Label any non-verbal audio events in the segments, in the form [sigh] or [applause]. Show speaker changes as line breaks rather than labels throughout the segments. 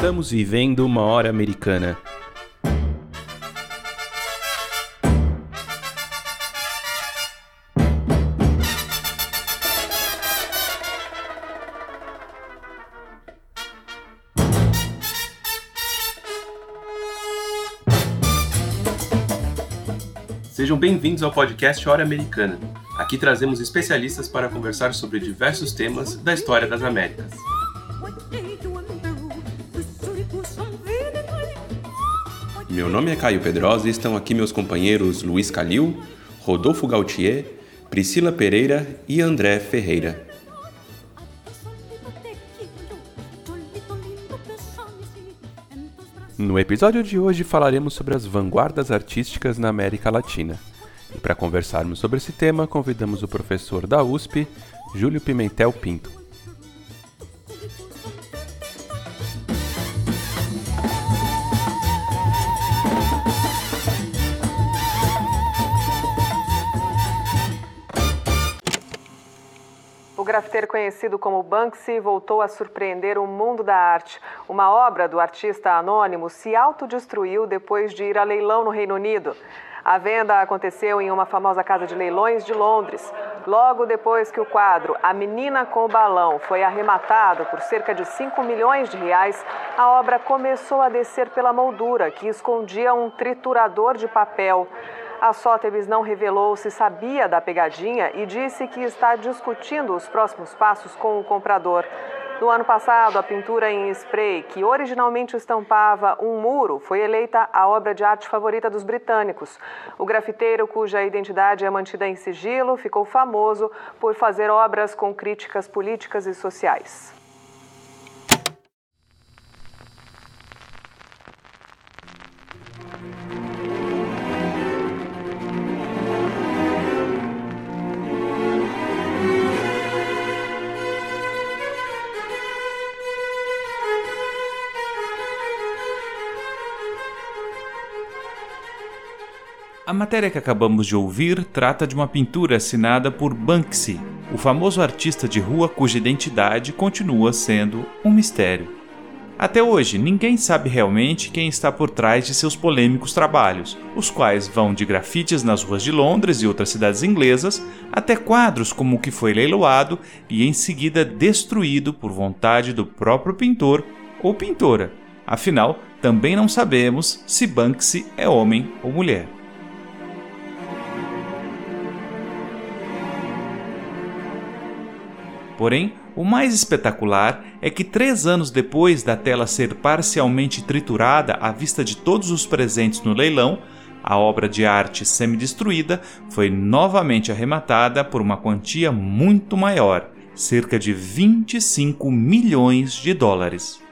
Estamos vivendo uma hora americana. Sejam bem-vindos ao podcast Hora Americana. Aqui trazemos especialistas para conversar sobre diversos temas da história das Américas. Meu nome é Caio Pedrosa e estão aqui meus companheiros Luiz Calil, Rodolfo Gautier, Priscila Pereira e André Ferreira. No episódio de hoje falaremos sobre as vanguardas artísticas na América Latina. E para conversarmos sobre esse tema, convidamos o professor da USP, Júlio Pimentel Pinto.
Grafiteiro conhecido como Banksy voltou a surpreender o mundo da arte. Uma obra do artista anônimo se autodestruiu depois de ir a leilão no Reino Unido. A venda aconteceu em uma famosa casa de leilões de Londres. Logo depois que o quadro A Menina com o Balão foi arrematado por cerca de 5 milhões de reais, a obra começou a descer pela moldura, que escondia um triturador de papel. A Sotheby's não revelou se sabia da pegadinha e disse que está discutindo os próximos passos com o comprador. No ano passado, a pintura em spray, que originalmente estampava um muro, foi eleita a obra de arte favorita dos britânicos. O grafiteiro, cuja identidade é mantida em sigilo, ficou famoso por fazer obras com críticas políticas e sociais.
A matéria que acabamos de ouvir trata de uma pintura assinada por Banksy, o famoso artista de rua cuja identidade continua sendo um mistério. Até hoje, ninguém sabe realmente quem está por trás de seus polêmicos trabalhos, os quais vão de grafites nas ruas de Londres e outras cidades inglesas, até quadros como o que foi leiloado e em seguida destruído por vontade do próprio pintor ou pintora. Afinal, também não sabemos se Banksy é homem ou mulher. Porém, o mais espetacular é que três anos depois da tela ser parcialmente triturada à vista de todos os presentes no leilão, a obra de arte semi-destruída foi novamente arrematada por uma quantia muito maior, cerca de 25 milhões de dólares.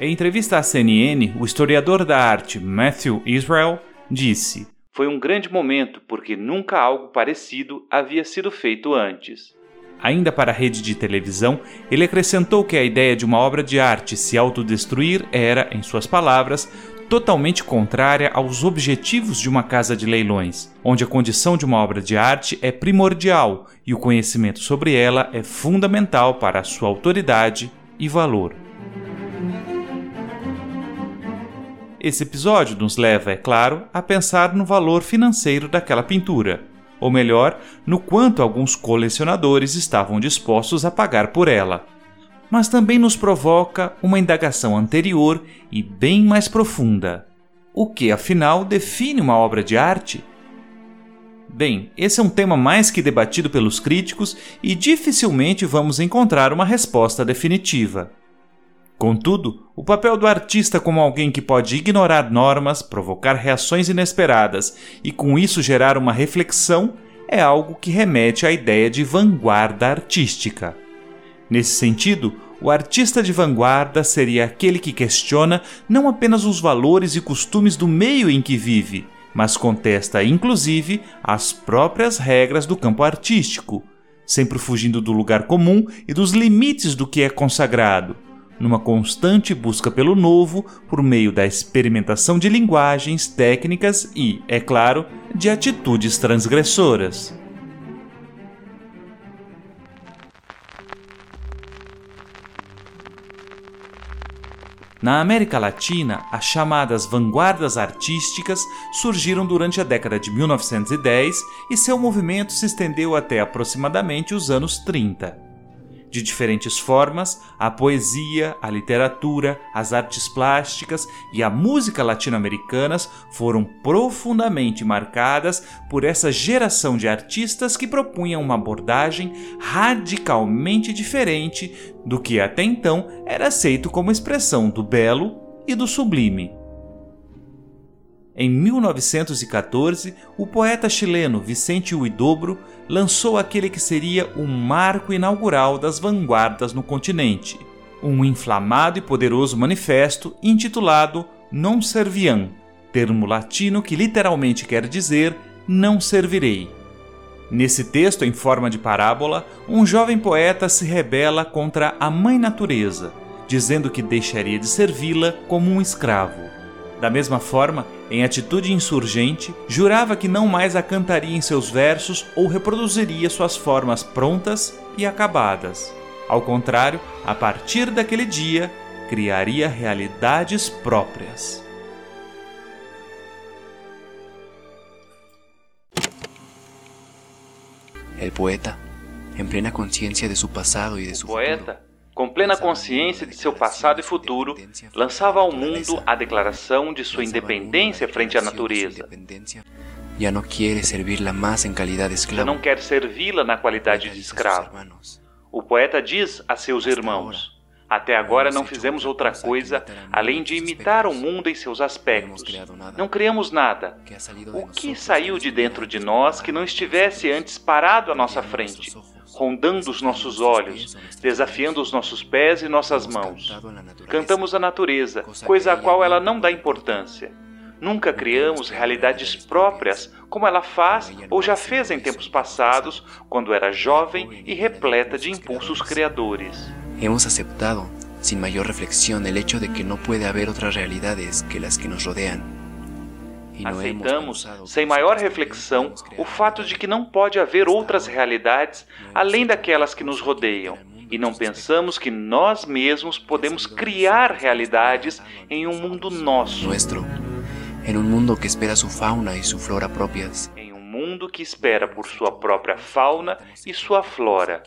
Em entrevista à CNN, o historiador da arte Matthew Israel disse: Foi um grande momento porque nunca algo parecido havia sido feito antes. Ainda para a rede de televisão, ele acrescentou que a ideia de uma obra de arte se autodestruir era, em suas palavras, totalmente contrária aos objetivos de uma casa de leilões, onde a condição de uma obra de arte é primordial e o conhecimento sobre ela é fundamental para sua autoridade e valor. Esse episódio nos leva, é claro, a pensar no valor financeiro daquela pintura ou melhor, no quanto alguns colecionadores estavam dispostos a pagar por ela. Mas também nos provoca uma indagação anterior e bem mais profunda. O que, afinal, define uma obra de arte? Bem, esse é um tema mais que debatido pelos críticos e dificilmente vamos encontrar uma resposta definitiva. Contudo, o papel do artista como alguém que pode ignorar normas, provocar reações inesperadas e com isso gerar uma reflexão é algo que remete à ideia de vanguarda artística. Nesse sentido, o artista de vanguarda seria aquele que questiona não apenas os valores e costumes do meio em que vive, mas contesta inclusive as próprias regras do campo artístico, sempre fugindo do lugar comum e dos limites do que é consagrado numa constante busca pelo novo por meio da experimentação de linguagens, técnicas e, é claro, de atitudes transgressoras. Na América Latina, as chamadas vanguardas artísticas surgiram durante a década de 1910 e seu movimento se estendeu até aproximadamente os anos 30 de diferentes formas, a poesia, a literatura, as artes plásticas e a música latino-americanas foram profundamente marcadas por essa geração de artistas que propunham uma abordagem radicalmente diferente do que até então era aceito como expressão do belo e do sublime. Em 1914, o poeta chileno Vicente Huidobro lançou aquele que seria o marco inaugural das vanguardas no continente, um inflamado e poderoso manifesto intitulado Non Serviam, termo latino que literalmente quer dizer não servirei. Nesse texto, em forma de parábola, um jovem poeta se rebela contra a mãe natureza, dizendo que deixaria de servi-la como um escravo. Da mesma forma, em atitude insurgente, jurava que não mais a cantaria em seus versos ou reproduziria suas formas prontas e acabadas. Ao contrário, a partir daquele dia, criaria realidades próprias.
El poeta, em plena consciência de seu passado e de seu
poeta, com plena consciência de seu passado e futuro, lançava ao mundo a declaração de sua independência frente à natureza.
Já não quer servi-la mais em qualidade de escravo. Já
não quer servi-la na qualidade de escravo. O poeta diz a seus irmãos: Até agora não fizemos outra coisa além de imitar o mundo em seus aspectos. Não criamos nada. O que saiu de dentro de nós que não estivesse antes parado à nossa frente? Rondando os nossos olhos, desafiando os nossos pés e nossas mãos. Cantamos a natureza, coisa a qual ela não dá importância. Nunca criamos realidades próprias como ela faz ou já fez em tempos passados, quando era jovem e repleta de impulsos criadores.
Hemos aceptado, sin mayor reflexión, el hecho de que no puede haber otras realidades que las que nos rodean.
Aceitamos, sem maior reflexão, o fato de que não pode haver outras realidades além daquelas que nos rodeiam, e não pensamos que nós mesmos podemos criar realidades em um mundo nosso.
em um mundo que espera sua fauna e sua flora próprias.
Em um mundo que espera por sua própria fauna e sua flora.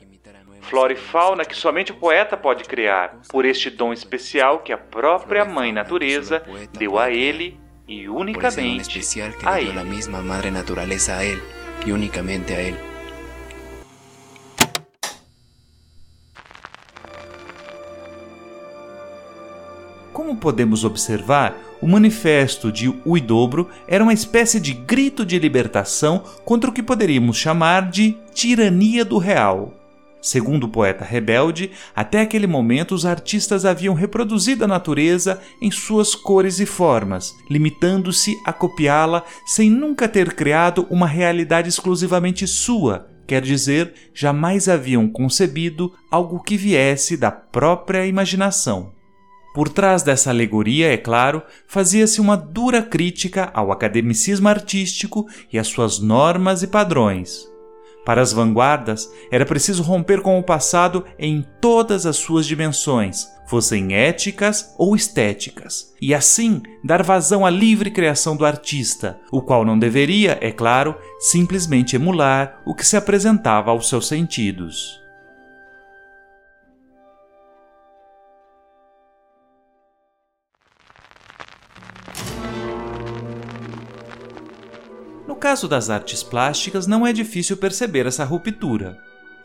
Flora e fauna que somente o poeta pode criar, por este dom especial que a própria Mãe Natureza deu a ele y únicamente
especial que a dio la misma madre naturaleza a él y únicamente a él.
Como podemos observar, o manifesto de Uidobro era uma espécie de grito de libertação contra o que poderíamos chamar de tirania do real. Segundo o poeta rebelde, até aquele momento os artistas haviam reproduzido a natureza em suas cores e formas, limitando-se a copiá-la sem nunca ter criado uma realidade exclusivamente sua, quer dizer, jamais haviam concebido algo que viesse da própria imaginação. Por trás dessa alegoria, é claro, fazia-se uma dura crítica ao academicismo artístico e às suas normas e padrões. Para as vanguardas, era preciso romper com o passado em todas as suas dimensões, fossem éticas ou estéticas, e assim dar vazão à livre criação do artista, o qual não deveria, é claro, simplesmente emular o que se apresentava aos seus sentidos. Caso das artes plásticas, não é difícil perceber essa ruptura.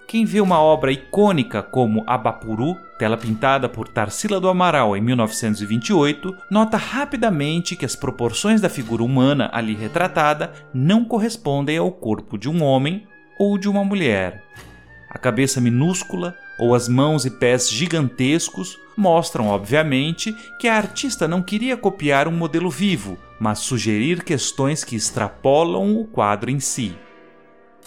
Quem vê uma obra icônica como Abapuru, tela pintada por Tarsila do Amaral em 1928, nota rapidamente que as proporções da figura humana ali retratada não correspondem ao corpo de um homem ou de uma mulher. A cabeça minúscula ou as mãos e pés gigantescos mostram, obviamente, que a artista não queria copiar um modelo vivo, mas sugerir questões que extrapolam o quadro em si.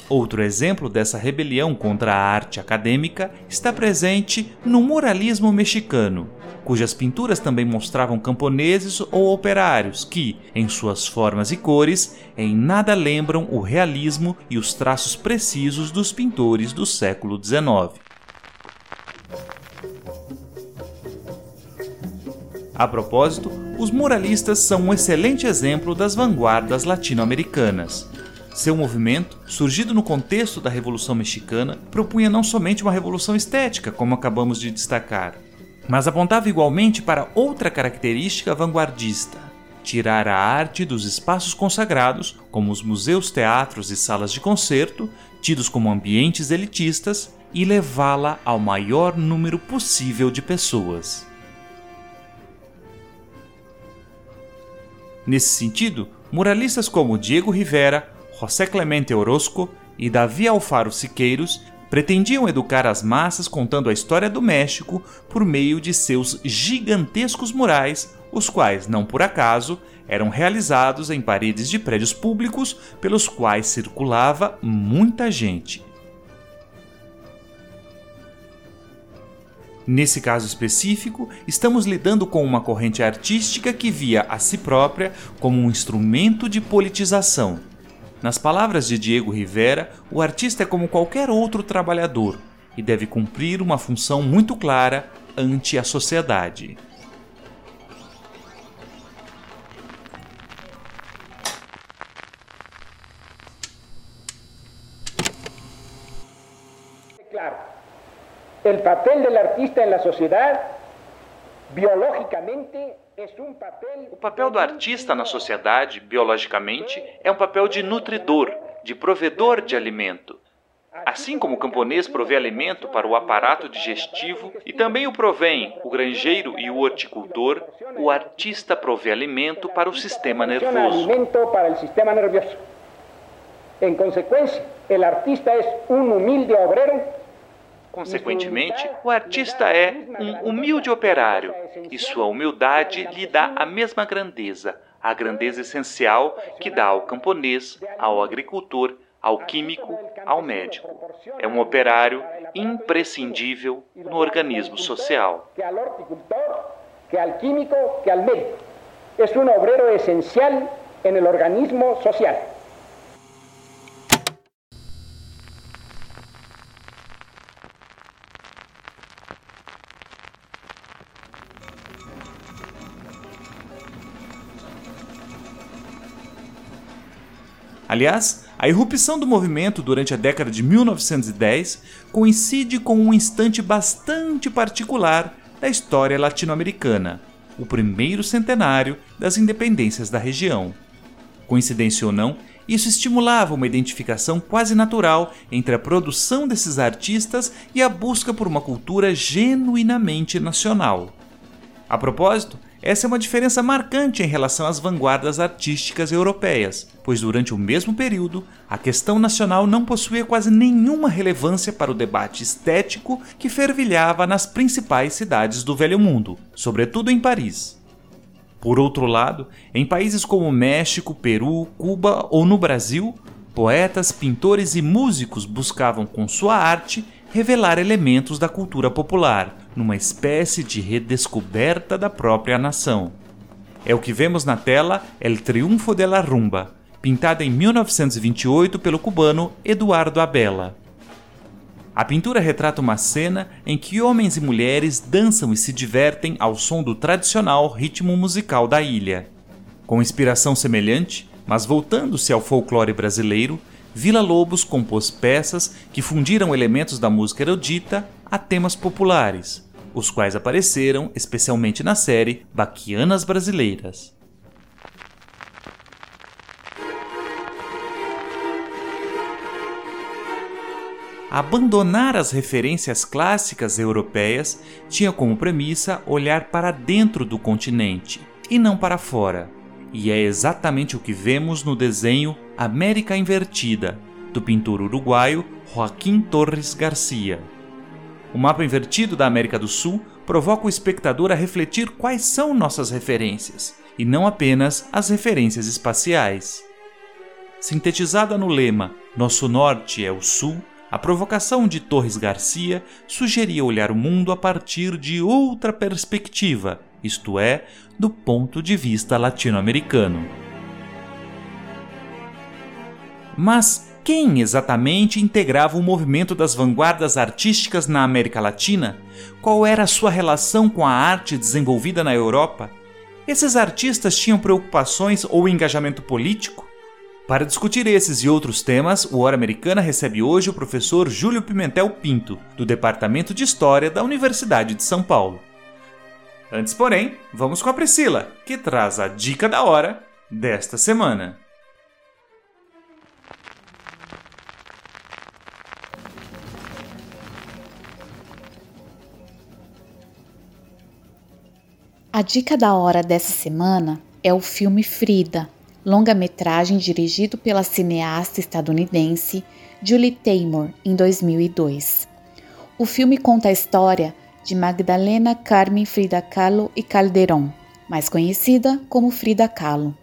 Outro exemplo dessa rebelião contra a arte acadêmica está presente no muralismo mexicano, cujas pinturas também mostravam camponeses ou operários que, em suas formas e cores, em nada lembram o realismo e os traços precisos dos pintores do século XIX. A propósito, os muralistas são um excelente exemplo das vanguardas latino-americanas. Seu movimento, surgido no contexto da Revolução Mexicana, propunha não somente uma revolução estética, como acabamos de destacar, mas apontava igualmente para outra característica vanguardista: tirar a arte dos espaços consagrados, como os museus, teatros e salas de concerto, tidos como ambientes elitistas, e levá-la ao maior número possível de pessoas. Nesse sentido, muralistas como Diego Rivera, José Clemente Orozco e Davi Alfaro Siqueiros pretendiam educar as massas contando a história do México por meio de seus gigantescos murais, os quais, não por acaso, eram realizados em paredes de prédios públicos pelos quais circulava muita gente. Nesse caso específico, estamos lidando com uma corrente artística que via a si própria como um instrumento de politização nas palavras de Diego Rivera, o artista é como qualquer outro trabalhador e deve cumprir uma função muito clara ante a sociedade.
O papel do artista na sociedade, biologicamente
o papel do artista na sociedade, biologicamente, é um papel de nutridor, de provedor de alimento. Assim como o camponês provê alimento para o aparato digestivo e também o provém o granjeiro e o horticultor, o artista provê alimento para o sistema nervoso.
Em consequência, o artista é um humilde obreiro
Consequentemente, o artista é um humilde operário e sua humildade lhe dá a mesma grandeza, a grandeza essencial que dá ao camponês, ao agricultor, ao químico, ao médico. É um operário imprescindível no organismo social.
Que ao horticultor, que ao químico, que ao médico. É um obrero essencial no organismo social.
Aliás, a irrupção do movimento durante a década de 1910 coincide com um instante bastante particular da história latino-americana, o primeiro centenário das independências da região. Coincidência ou não, isso estimulava uma identificação quase natural entre a produção desses artistas e a busca por uma cultura genuinamente nacional. A propósito, essa é uma diferença marcante em relação às vanguardas artísticas europeias, pois durante o mesmo período, a questão nacional não possuía quase nenhuma relevância para o debate estético que fervilhava nas principais cidades do Velho Mundo, sobretudo em Paris. Por outro lado, em países como México, Peru, Cuba ou no Brasil, poetas, pintores e músicos buscavam com sua arte revelar elementos da cultura popular, numa espécie de redescoberta da própria nação. É o que vemos na tela El Triunfo de la Rumba, pintada em 1928 pelo cubano Eduardo Abela. A pintura retrata uma cena em que homens e mulheres dançam e se divertem ao som do tradicional ritmo musical da ilha. Com inspiração semelhante, mas voltando-se ao folclore brasileiro, Vila Lobos compôs peças que fundiram elementos da música erudita a temas populares, os quais apareceram especialmente na série Baquianas Brasileiras. Abandonar as referências clássicas europeias tinha como premissa olhar para dentro do continente e não para fora. E é exatamente o que vemos no desenho América Invertida, do pintor uruguaio Joaquim Torres Garcia. O mapa invertido da América do Sul provoca o espectador a refletir quais são nossas referências, e não apenas as referências espaciais. Sintetizada no lema Nosso Norte é o Sul, a provocação de Torres Garcia sugeria olhar o mundo a partir de outra perspectiva, isto é, do ponto de vista latino-americano. Mas quem exatamente integrava o movimento das vanguardas artísticas na América Latina? Qual era a sua relação com a arte desenvolvida na Europa? Esses artistas tinham preocupações ou engajamento político? Para discutir esses e outros temas, o Hora Americana recebe hoje o professor Júlio Pimentel Pinto, do Departamento de História da Universidade de São Paulo. Antes, porém, vamos com a Priscila, que traz a dica da hora desta semana.
A dica da hora dessa semana é o filme Frida, longa-metragem dirigido pela cineasta estadunidense Julie Taymor em 2002. O filme conta a história de Magdalena Carmen Frida Kahlo e Calderón, mais conhecida como Frida Kahlo.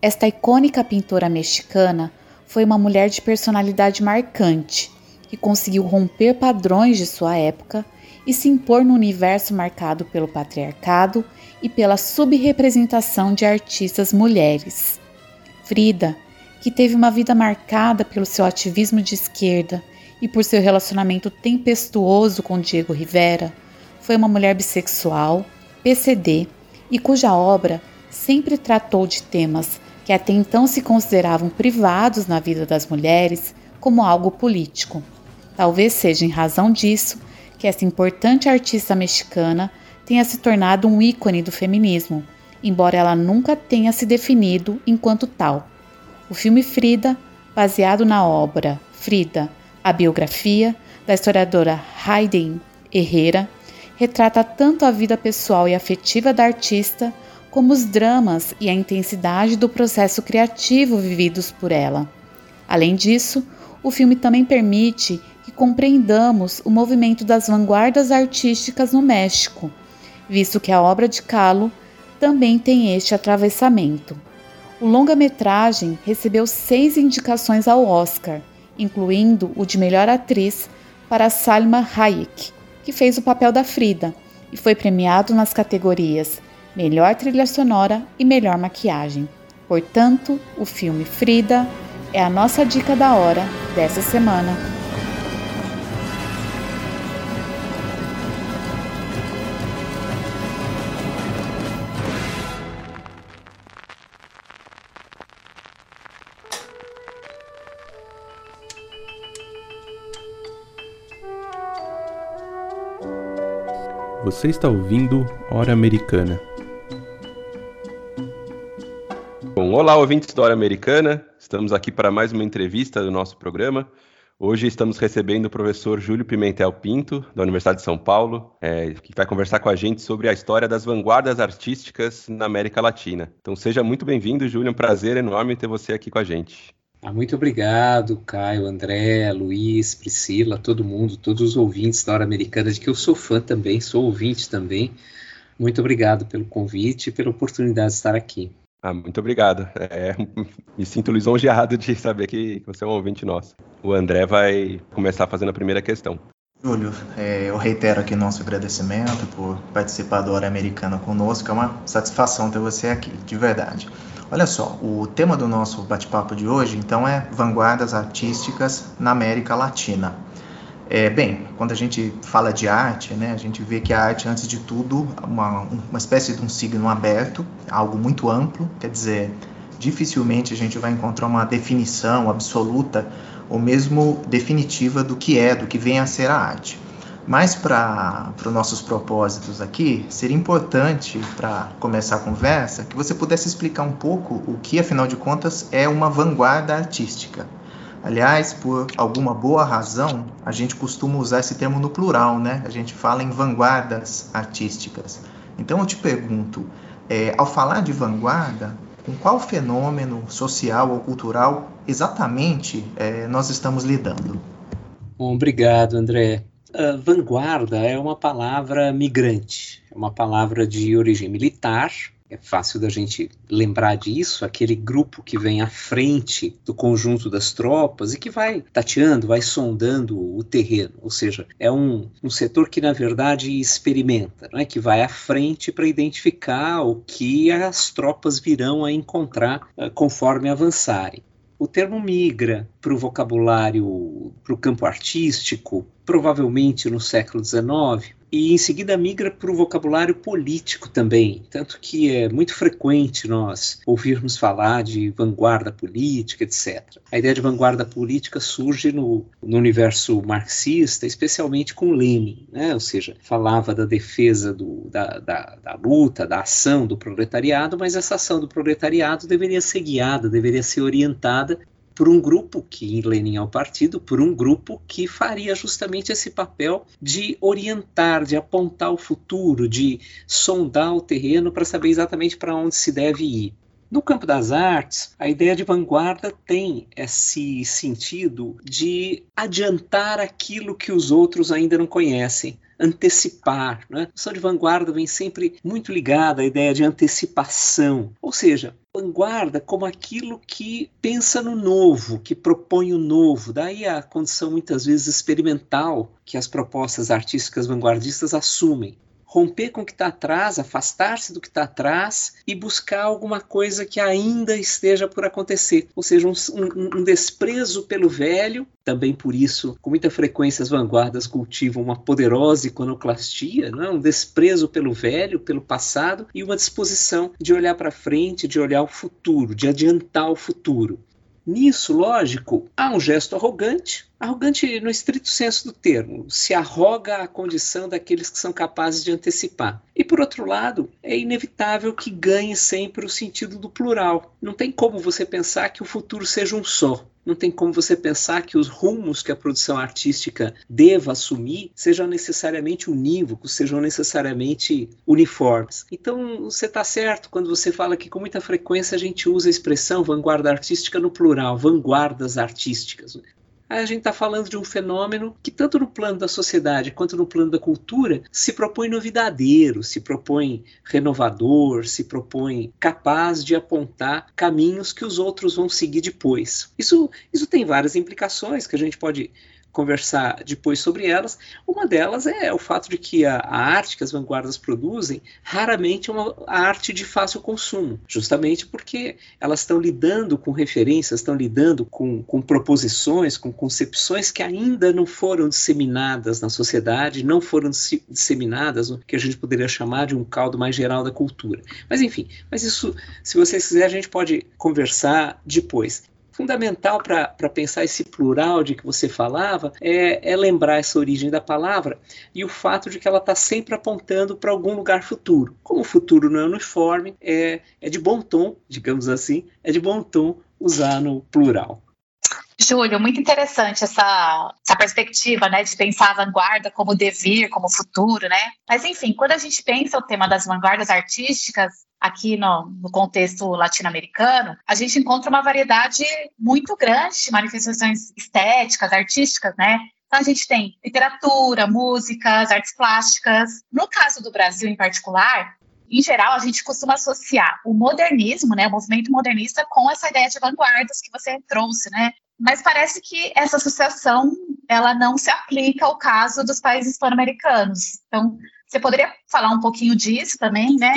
Esta icônica pintora mexicana foi uma mulher de personalidade marcante que conseguiu romper padrões de sua época e se impor no universo marcado pelo patriarcado e pela subrepresentação de artistas mulheres. Frida, que teve uma vida marcada pelo seu ativismo de esquerda e por seu relacionamento tempestuoso com Diego Rivera, foi uma mulher bissexual, PCD e cuja obra sempre tratou de temas que até então se consideravam privados na vida das mulheres como algo político. Talvez seja em razão disso que essa importante artista mexicana tenha se tornado um ícone do feminismo embora ela nunca tenha se definido enquanto tal. O filme Frida, baseado na obra Frida, a biografia da historiadora Hayden Herrera, retrata tanto a vida pessoal e afetiva da artista, como os dramas e a intensidade do processo criativo vividos por ela. Além disso, o filme também permite que compreendamos o movimento das vanguardas artísticas no México, visto que a obra de Kahlo também tem este atravessamento. O longa-metragem recebeu seis indicações ao Oscar, incluindo o de melhor atriz para Salma Hayek, que fez o papel da Frida, e foi premiado nas categorias Melhor Trilha Sonora e Melhor Maquiagem. Portanto, o filme Frida é a nossa dica da hora dessa semana.
Você está ouvindo Hora Americana. Bom, olá, ouvintes da Hora Americana. Estamos aqui para mais uma entrevista do nosso programa. Hoje estamos recebendo o professor Júlio Pimentel Pinto, da Universidade de São Paulo, é, que vai conversar com a gente sobre a história das vanguardas artísticas na América Latina. Então seja muito bem-vindo, Júlio. É um prazer enorme ter você aqui com a gente.
Ah, muito obrigado, Caio, André, Luiz, Priscila, todo mundo, todos os ouvintes da Hora Americana, de que eu sou fã também, sou ouvinte também. Muito obrigado pelo convite e pela oportunidade de estar aqui.
Ah, muito obrigado. É, [laughs] me sinto lisonjeado de saber que você é um ouvinte nosso. O André vai começar fazendo a primeira questão.
Júlio, é, eu reitero aqui nosso agradecimento por participar da Hora Americana conosco. É uma satisfação ter você aqui, de verdade. Olha só, o tema do nosso bate-papo de hoje, então, é vanguardas artísticas na América Latina. É, bem, quando a gente fala de arte, né, a gente vê que a arte, antes de tudo, uma, uma espécie de um signo aberto, algo muito amplo, quer dizer, dificilmente a gente vai encontrar uma definição absoluta ou mesmo definitiva do que é, do que vem a ser a arte. Mas para os nossos propósitos aqui, seria importante, para começar a conversa, que você pudesse explicar um pouco o que, afinal de contas, é uma vanguarda artística. Aliás, por alguma boa razão, a gente costuma usar esse termo no plural, né? A gente fala em vanguardas artísticas. Então eu te pergunto, é, ao falar de vanguarda, com qual fenômeno social ou cultural exatamente é, nós estamos lidando?
Bom, obrigado, André. Uh, vanguarda é uma palavra migrante, é uma palavra de origem militar. É fácil da gente lembrar disso, aquele grupo que vem à frente do conjunto das tropas e que vai tateando, vai sondando o terreno. Ou seja, é um, um setor que, na verdade, experimenta, né? que vai à frente para identificar o que as tropas virão a encontrar uh, conforme avançarem. o termo migra para o vocabulário, para o campo artístico, provavelmente no século XIX, e em seguida migra para o vocabulário político também, tanto que é muito frequente nós ouvirmos falar de vanguarda política, etc. A ideia de vanguarda política surge no, no universo marxista, especialmente com Lenin, né? ou seja, falava da defesa do, da, da, da luta, da ação do proletariado, mas essa ação do proletariado deveria ser guiada, deveria ser orientada por um grupo que Lenin é o partido, por um grupo que faria justamente esse papel de orientar, de apontar o futuro, de sondar o terreno para saber exatamente para onde se deve ir. No campo das artes, a ideia de vanguarda tem esse sentido de adiantar aquilo que os outros ainda não conhecem antecipar. Né? A noção de vanguarda vem sempre muito ligada à ideia de antecipação, ou seja, vanguarda como aquilo que pensa no novo, que propõe o novo. Daí a condição muitas vezes experimental que as propostas artísticas vanguardistas assumem romper com o que está atrás, afastar-se do que está atrás e buscar alguma coisa que ainda esteja por acontecer. Ou seja, um, um, um, desprezo pelo velho. Também por isso, com muita frequência, as vanguardas cultivam uma poderosa iconoclastia, não? É? um desprezo pelo velho, pelo passado e uma disposição de olhar para frente, de olhar o futuro, de adiantar o futuro. Nisso, lógico, há um gesto arrogante, arrogante no estrito senso do termo, se arroga a condição daqueles que são capazes de antecipar. E por outro lado, é inevitável que ganhe sempre o sentido do plural. Não tem como você pensar que o futuro seja um só. Não tem como você pensar que os rumos que a produção artística deva assumir sejam necessariamente unívocos, sejam necessariamente uniformes. Então, você está certo quando você fala que com muita frequência a gente usa a expressão vanguarda artística no plural, vanguardas artísticas. A gente está falando de um fenômeno que, tanto no plano da sociedade quanto no plano da cultura, se propõe novidadeiro, se propõe renovador, se propõe capaz de apontar caminhos que os outros vão seguir depois. Isso, isso tem várias implicações que a gente pode conversar depois sobre elas. Uma delas é o fato de que a, a arte que as vanguardas produzem raramente é uma arte de fácil consumo, justamente porque elas estão lidando com referências, estão lidando com, com proposições, com concepções que ainda não foram disseminadas na sociedade, não foram disseminadas no que a gente poderia chamar de um caldo mais geral da cultura. Mas enfim, mas isso, se vocês quiserem, a gente pode conversar depois fundamental para pensar esse plural de que você falava é, é, lembrar essa origem da palavra e o fato de que ela está sempre apontando para algum lugar futuro. Como o futuro não é uniforme, é, é de bom tom, digamos assim, é de bom tom usar no plural.
Júlio, muito interessante essa, essa perspectiva, né, de pensar a vanguarda como devir, como futuro, né? Mas enfim, quando a gente pensa o tema das vanguardas artísticas, aqui no, no contexto latino-americano, a gente encontra uma variedade muito grande de manifestações estéticas, artísticas, né? Então, a gente tem literatura, músicas, artes plásticas. No caso do Brasil, em particular, em geral, a gente costuma associar o modernismo, né, o movimento modernista, com essa ideia de vanguardas que você trouxe, né? Mas parece que essa associação ela não se aplica ao caso dos países hispano-americanos. Então, você poderia falar um pouquinho disso também, né?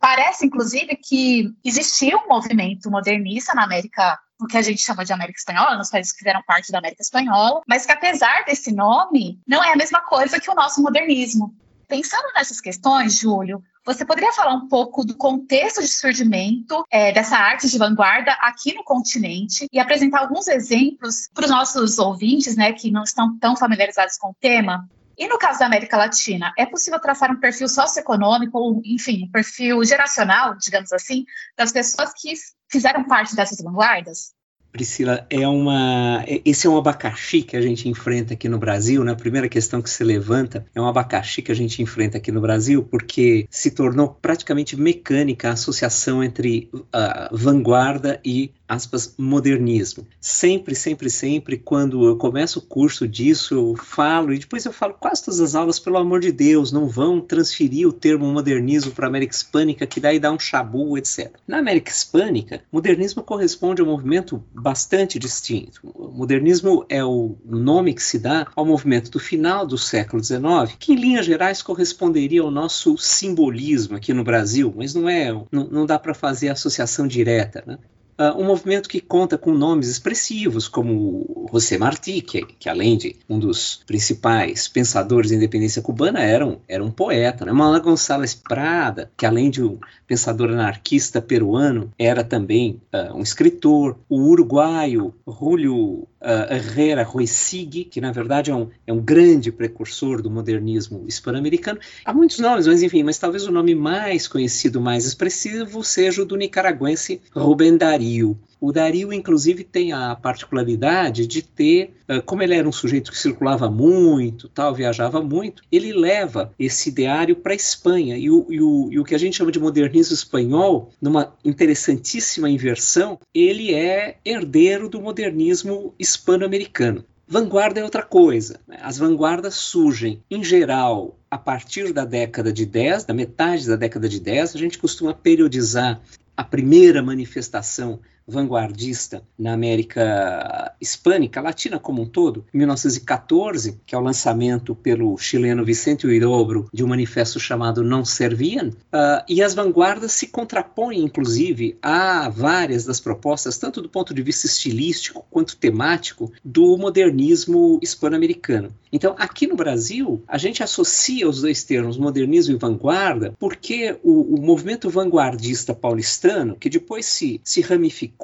Parece, inclusive, que existia um movimento modernista na América o que a gente chama de América Espanhola, nos países que fizeram parte da América Espanhola, mas que apesar desse nome, não é a mesma coisa que o nosso modernismo. Pensando nessas questões, Júlio, você poderia falar um pouco do contexto de surgimento é, dessa arte de vanguarda aqui no continente e apresentar alguns exemplos para os nossos ouvintes, né, que não estão tão familiarizados com o tema? E no caso da América Latina, é possível traçar um perfil socioeconômico, ou, enfim, um perfil geracional, digamos assim, das pessoas que fizeram parte dessas vanguardas?
Priscila, é uma, é, esse é um abacaxi que a gente enfrenta aqui no Brasil, né? A primeira questão que se levanta é um abacaxi que a gente enfrenta aqui no Brasil, porque se tornou praticamente mecânica a associação entre a vanguarda e aspas, modernismo. Sempre, sempre, sempre, quando eu começo o curso disso, eu falo, e depois eu falo quase todas as aulas, pelo amor de Deus, não vão transferir o termo modernismo para a América Hispânica, que daí dá um chabu, etc. Na América Hispânica, modernismo corresponde a um movimento bastante distinto. Modernismo é o nome que se dá ao movimento do final do século XIX, que em linhas gerais corresponderia ao nosso simbolismo aqui no Brasil, mas não é, não, não dá para fazer associação direta. Né? Uh, um movimento que conta com nomes expressivos como José Martí, que, que além de um dos principais pensadores da independência cubana, era um, era um poeta, né? Manuel Gonçalves Prada, que além de um pensador anarquista peruano, era também uh, um escritor, o uruguaio Julio Herrera Roesig, que na verdade é um, é um grande precursor do modernismo hispano-americano. Há muitos nomes, mas enfim, mas talvez o nome mais conhecido, mais expressivo, seja o do nicaragüense Rubén Darío. O Dario, inclusive, tem a particularidade de ter, como ele era um sujeito que circulava muito, tal, viajava muito, ele leva esse ideário para a Espanha. E o, e, o, e o que a gente chama de modernismo espanhol, numa interessantíssima inversão, ele é herdeiro do modernismo hispano-americano. Vanguarda é outra coisa. Né? As vanguardas surgem, em geral, a partir da década de 10, da metade da década de 10. A gente costuma periodizar a primeira manifestação vanguardista na América hispânica, latina como um todo, em 1914, que é o lançamento pelo chileno Vicente Huidobro de um manifesto chamado Não Serviam, uh, e as vanguardas se contrapõem, inclusive, a várias das propostas, tanto do ponto de vista estilístico quanto temático, do modernismo hispano-americano. Então, aqui no Brasil, a gente associa os dois termos, modernismo e vanguarda, porque o, o movimento vanguardista paulistano, que depois se, se ramificou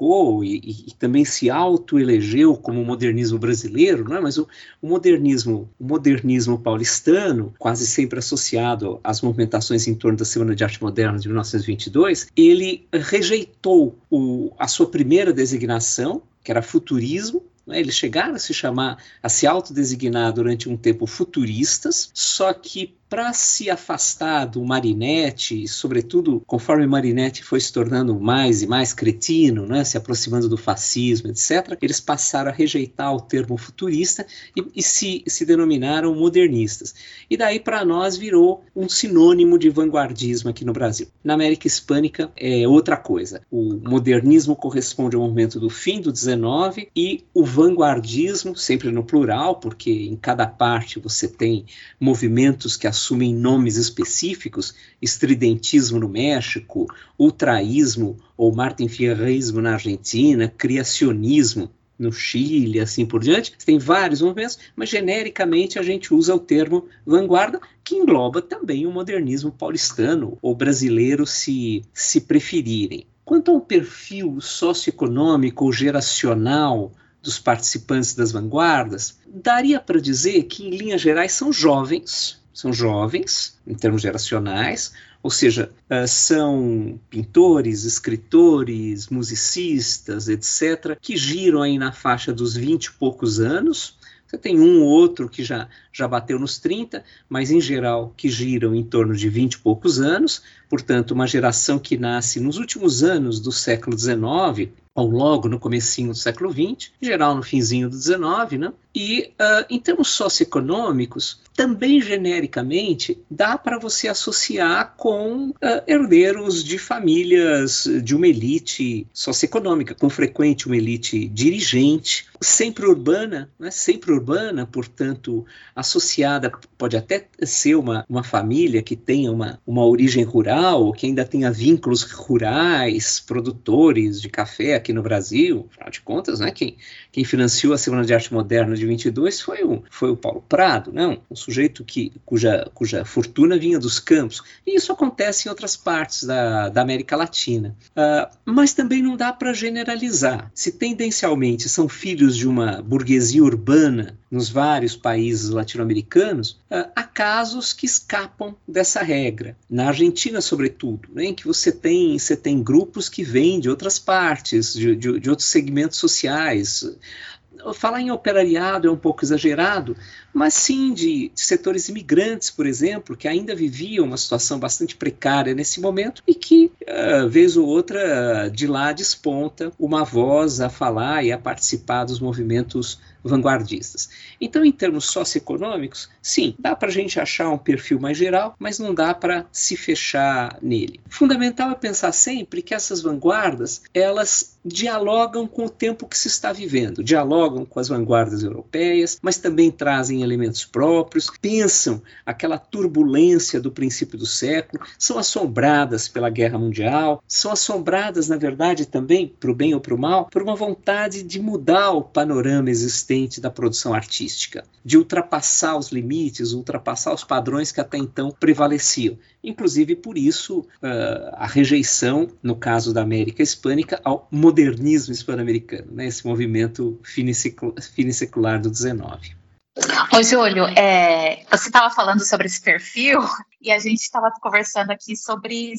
e, e, também se autoelegeu como modernismo brasileiro, não é? mas o, o, modernismo, o modernismo paulistano, quase sempre associado às movimentações em torno da Semana de Arte Moderna de 1922, ele rejeitou o, a sua primeira designação, que era futurismo, né? eles chegaram a se chamar, a se autodesignar durante um tempo futuristas, só que para se afastar do Marinetti, sobretudo conforme Marinetti foi se tornando mais e mais cretino, né, se aproximando do fascismo, etc., eles passaram a rejeitar o termo futurista e, e se, se denominaram modernistas. E daí para nós virou um sinônimo de vanguardismo aqui no Brasil. Na América Hispânica é outra coisa. O modernismo corresponde ao movimento do fim do 19 e o vanguardismo, sempre no plural, porque em cada parte você tem movimentos que nomes específicos, estridentismo no México, ultraísmo ou martinfierrismo na Argentina, criacionismo no Chile, assim por diante. Tem vários movimentos, mas genericamente a gente usa o termo vanguarda, que engloba também o modernismo paulistano ou brasileiro, se, se preferirem. Quanto ao perfil socioeconômico ou geracional dos participantes das vanguardas, daria para dizer que, em linhas gerais, são jovens, são jovens, em termos geracionais, ou seja, uh, são pintores, escritores, musicistas, etc., que giram aí na faixa dos 20 e poucos anos. Você tem um ou outro que já, já bateu nos 30, mas em geral que giram em torno de 20 e poucos anos, portanto, uma geração que nasce nos últimos anos do século XIX, ou logo no comecinho do século XX, em geral no finzinho do XIX, né? E uh, em termos socioeconômicos, também genericamente dá para você associar com uh, herdeiros de famílias de uma elite socioeconômica, com frequente uma elite dirigente, sempre urbana, né? sempre urbana, portanto associada, pode até ser uma, uma família que tenha uma, uma origem rural, que ainda tenha vínculos rurais, produtores de café aqui no Brasil, afinal de contas, né? quem, quem financiou a Semana de Arte Moderna de 22 foi o, foi o Paulo Prado, né? um sujeito que, cuja, cuja fortuna vinha dos campos. E isso acontece em outras partes da, da América Latina. Uh, mas também não dá para generalizar. Se tendencialmente são filhos de uma burguesia urbana nos vários países latino-americanos, uh, há casos que escapam dessa regra. Na Argentina, sobretudo, né, em que você tem, você tem grupos que vêm de outras partes, de, de, de outros segmentos sociais, falar em operariado é um pouco exagerado, mas sim de, setores imigrantes, por exemplo, que ainda viviam uma situação bastante precária nesse momento e que, uh, vez ou outra, de lá desponta uma voz a falar e a participar dos movimentos vanguardistas. Então, em termos socioeconômicos, sim, dá para a gente achar um perfil mais geral, mas não dá para se fechar nele. Fundamental é pensar sempre que essas vanguardas elas dialogam com o tempo que se está vivendo, dialogam com as vanguardas europeias, mas também trazem elementos próprios, pensam aquela turbulência do princípio do século, são assombradas pela guerra mundial, são assombradas, na verdade, também, para o bem ou para o mal, por uma vontade de mudar o panorama existente da produção artística, de ultrapassar os limites, ultrapassar os padrões que até então prevaleciam. Inclusive, por isso, uh, a rejeição, no caso da América Hispânica, ao modernismo hispano-americano, né, esse movimento finissecular do 19.
Ô, Júlio, é, você estava falando sobre esse perfil [laughs] e a gente estava conversando aqui sobre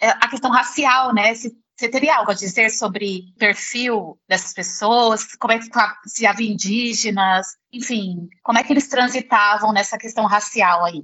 é, a questão racial, né? Se, você teria algo a dizer sobre o perfil dessas pessoas? Como é que tá, se havia indígenas? Enfim, como é que eles transitavam nessa questão racial aí?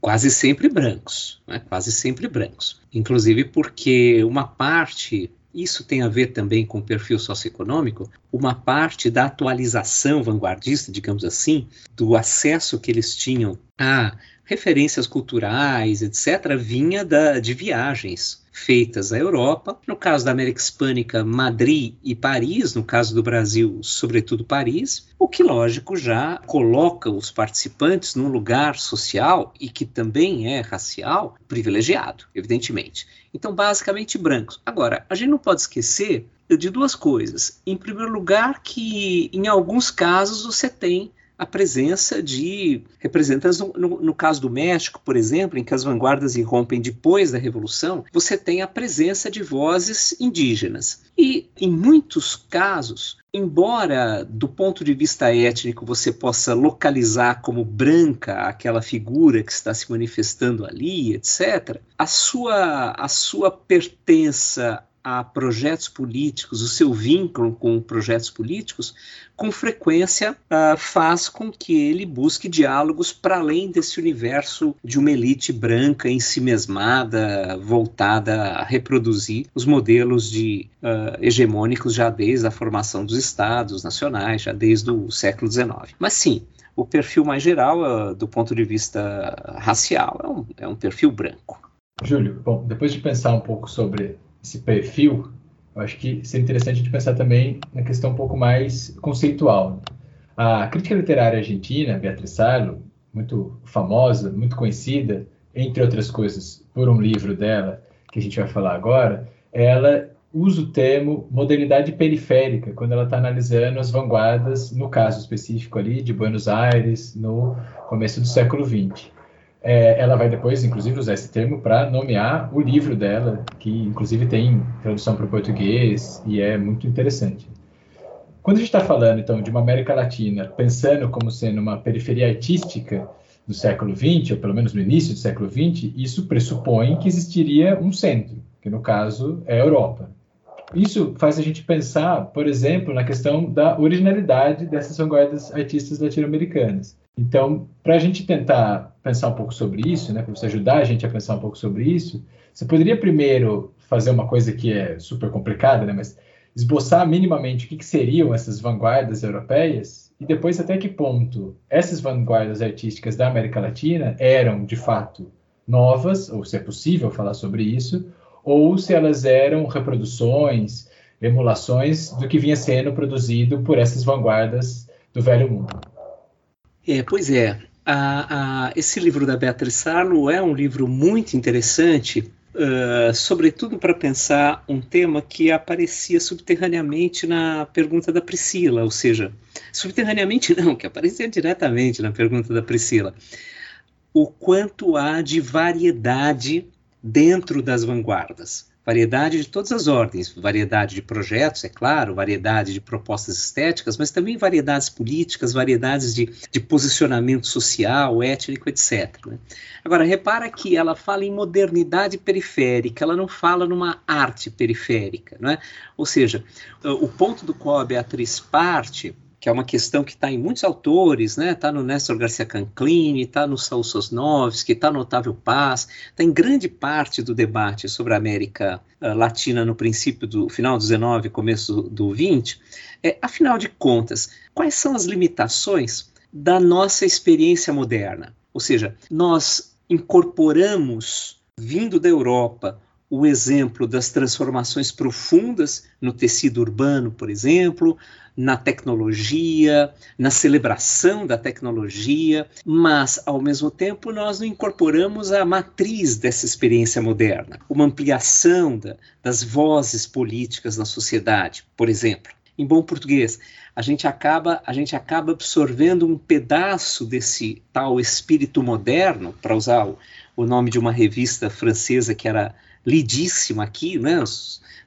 Quase sempre brancos, né? quase sempre brancos. Inclusive porque uma parte isso tem a ver também com o perfil socioeconômico, uma parte da atualização vanguardista, digamos assim, do acesso que eles tinham a referências culturais, etc., vinha da, de viagens feitas à Europa, no caso da América Hispânica, Madrid e Paris, no caso do Brasil, sobretudo Paris, o que, lógico, já coloca os participantes num lugar social e que também é racial privilegiado, evidentemente. Então, basicamente brancos. Agora, a gente não pode esquecer de duas coisas. Em primeiro lugar, que em alguns casos você tem a presença de representantes, no, no, no, caso do México, por exemplo, em que as vanguardas irrompem depois da Revolução, você tem a presença de vozes indígenas. E, em muitos casos, embora do ponto de vista étnico você possa localizar como branca aquela figura que está se manifestando ali, etc., a sua, a sua pertença a projetos políticos, o seu vínculo com projetos políticos, com frequência uh, faz com que ele busque diálogos para além desse universo de uma elite branca em si mesmada, voltada a reproduzir os modelos de uh, hegemônicos já desde a formação dos estados nacionais, já desde o século XIX. Mas sim, o perfil mais geral, uh, do ponto de vista racial, é um, é um perfil branco.
Júlio, bom, depois de pensar um pouco sobre esse perfil, eu acho que seria interessante a gente pensar também na questão um pouco mais conceitual. A crítica literária argentina, Beatriz Sarlo, muito famosa, muito conhecida, entre outras coisas, por um livro dela, que a gente vai falar agora, ela usa o termo modernidade periférica quando ela está analisando as vanguardas, no caso específico ali, de Buenos Aires, no começo do século XX. É, ela vai depois, inclusive, usar esse termo para nomear o livro dela, que inclusive tem tradução para o português e é muito interessante. Quando a gente está falando, então, de uma América Latina, pensando como sendo uma periferia artística do século XX, ou pelo menos no início do século XX, isso pressupõe que existiria um centro, que no caso é a Europa. Isso faz a gente pensar, por exemplo, na questão da originalidade dessas vanguardas artistas latino-americanas. Então, para a gente tentar pensar um pouco sobre isso, né, para você ajudar a gente a pensar um pouco sobre isso, você poderia primeiro fazer uma coisa que é super complicada, né, mas esboçar minimamente o que, que seriam essas vanguardas europeias e depois até que ponto essas vanguardas artísticas da América Latina eram de fato novas, ou se é possível falar sobre isso, ou se elas eram reproduções, emulações do que vinha sendo produzido por essas vanguardas do Velho Mundo.
É, pois é. A, a, esse livro da Beatriz Sarlo é um livro muito interessante, uh, sobretudo para pensar um tema que aparecia subterraneamente na pergunta da Priscila, ou seja, subterraneamente [laughs] não, que aparecia diretamente na pergunta da Priscila. O quanto há de variedade dentro das vanguardas variedade de todas as ordens, variedade de projetos, é claro, variedade de propostas estéticas, mas também variedades políticas, variedades de, de posicionamento social, étnico, etc. Né? Agora, repara que ela fala em modernidade periférica, ela não fala numa arte periférica, não é? Ou seja, o ponto do qual a Beatriz parte que é uma questão que está em muitos autores, né? Está no Néstor Garcia Canclini, está no Saul Sosnovski, está no Otávio Paz, está em grande parte do debate sobre a América uh, Latina no princípio do final do 19, começo do, do 20. É, afinal de contas, quais são as limitações da nossa experiência moderna? Ou seja, nós incorporamos, vindo da Europa, o exemplo das transformações profundas no tecido urbano, por exemplo, na tecnologia, na celebração da tecnologia, mas, ao mesmo tempo, nós não incorporamos a matriz dessa experiência moderna, uma ampliação da, das vozes políticas na sociedade, por exemplo. Em bom português, a gente acaba, a gente acaba absorvendo um pedaço desse tal espírito moderno, para usar o, o nome de uma revista francesa que era lidíssima aqui, né, uma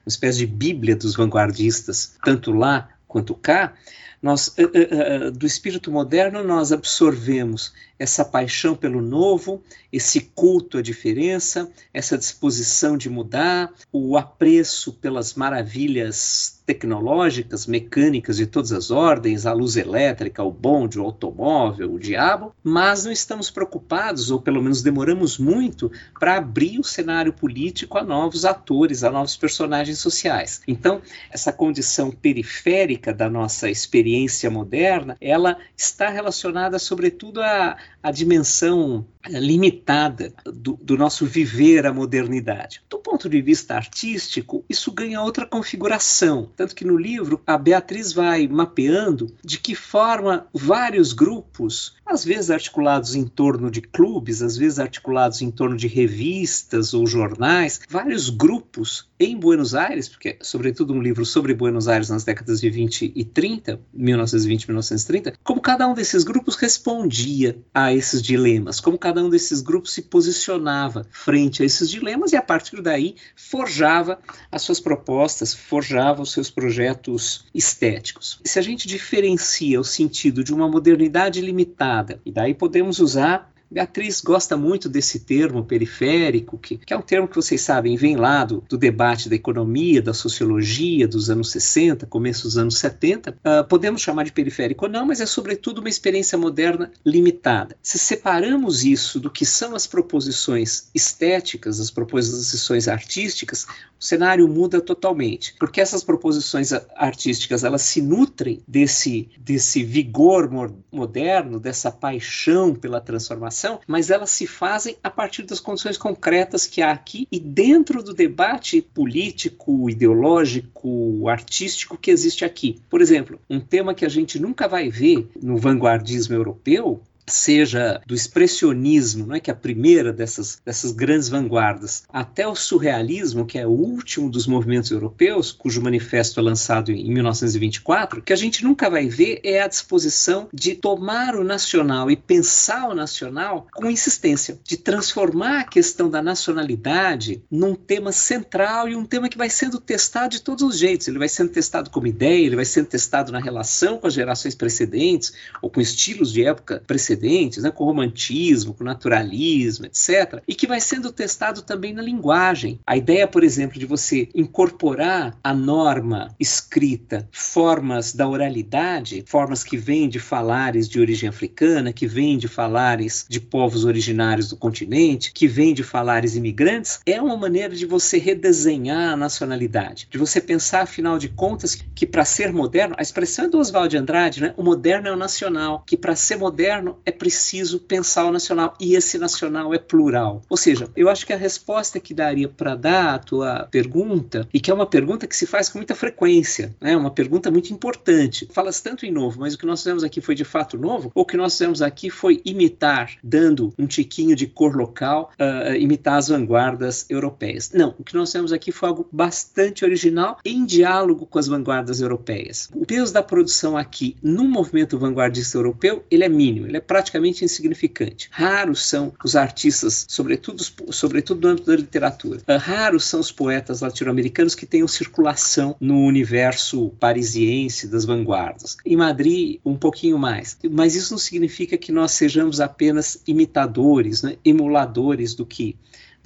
espécie de bíblia dos vanguardistas, tanto lá quanto cá, nós, uh, uh, uh, do espírito moderno, nós absorvemos essa paixão pelo novo, esse culto à diferença, essa disposição de mudar, o apreço pelas maravilhas tecnológicas, mecânicas de todas as ordens, a luz elétrica, o bonde, o automóvel, o diabo, mas não estamos preocupados, ou pelo menos demoramos muito, para abrir o cenário político a novos atores, a novos personagens sociais. Então, essa condição periférica da nossa experiência moderna, ela está relacionada sobretudo a, a dimensão limitada do, do, nosso viver a modernidade. Do ponto de vista artístico, isso ganha outra configuração. Tanto que no livro a Beatriz vai mapeando de que forma vários grupos, às vezes articulados em torno de clubes, às vezes articulados em torno de revistas ou jornais, vários grupos em Buenos Aires, porque sobretudo um livro sobre Buenos Aires nas décadas de 20 e 30, 1920 e 1930, como cada um desses grupos respondia a esses dilemas, como cada um desses grupos se posicionava frente a esses dilemas e a partir daí forjava as suas propostas, forjava os seus projetos estéticos. Se a gente diferencia o sentido de uma modernidade limitada, e daí podemos usar Beatriz gosta muito desse termo periférico, que, que, é um termo que vocês sabem, vem lá do, do, debate da economia, da sociologia dos anos 60, começo dos anos 70. Uh, ah, podemos chamar de periférico ou não, mas é sobretudo uma experiência moderna limitada. Se separamos isso do que são as proposições estéticas, as proposições artísticas, o cenário muda totalmente, porque essas proposições artísticas elas se nutrem desse, desse vigor moderno, dessa paixão pela transformação mas elas se fazem a partir das condições concretas que há aqui e dentro do debate político, ideológico, artístico que existe aqui. Por exemplo, um tema que a gente nunca vai ver no vanguardismo europeu seja do expressionismo, não é que é a primeira dessas, dessas grandes vanguardas, até o surrealismo, que é o último dos movimentos europeus, cujo manifesto é lançado em 1924, que a gente nunca vai ver é a disposição de tomar o nacional e pensar o nacional com insistência, de transformar a questão da nacionalidade num tema central e um tema que vai sendo testado de todos os jeitos. Ele vai sendo testado como ideia, ele vai sendo testado na relação com as gerações precedentes ou com estilos de época precedentes precedentes, né, com romantismo, com naturalismo, etc., e que vai sendo testado também na linguagem. A ideia, por exemplo, de você incorporar a norma escrita, formas da oralidade, formas que vêm de falares de origem africana, que vêm de falares de povos originários do continente, que vêm de falares imigrantes, é uma maneira de você redesenhar a nacionalidade, de você pensar, afinal de contas, que para ser moderno, a expressão é do Oswald de Andrade, né? o moderno é o nacional, que para ser moderno é preciso pensar o nacional e esse nacional é plural. Ou seja, eu acho que a resposta que daria para dar à tua pergunta, e que é uma pergunta que se faz com muita frequência, é né? uma pergunta muito importante. Falas tanto em novo, mas o que nós fizemos aqui foi de fato novo? Ou o que nós fizemos aqui foi imitar, dando um tiquinho de cor local, uh, imitar as vanguardas europeias? Não, o que nós fizemos aqui foi algo bastante original em diálogo com as vanguardas europeias. O peso da produção aqui no movimento vanguardista europeu, ele é mínimo, ele é praticamente insignificante. Raros são os artistas, sobretudo, sobretudo no âmbito da literatura. Uh, raros são os poetas latino-americanos que tenham circulação no universo parisiense das vanguardas. Em Madrid, um pouquinho mais. Mas isso não significa que nós sejamos apenas imitadores, né, emuladores do que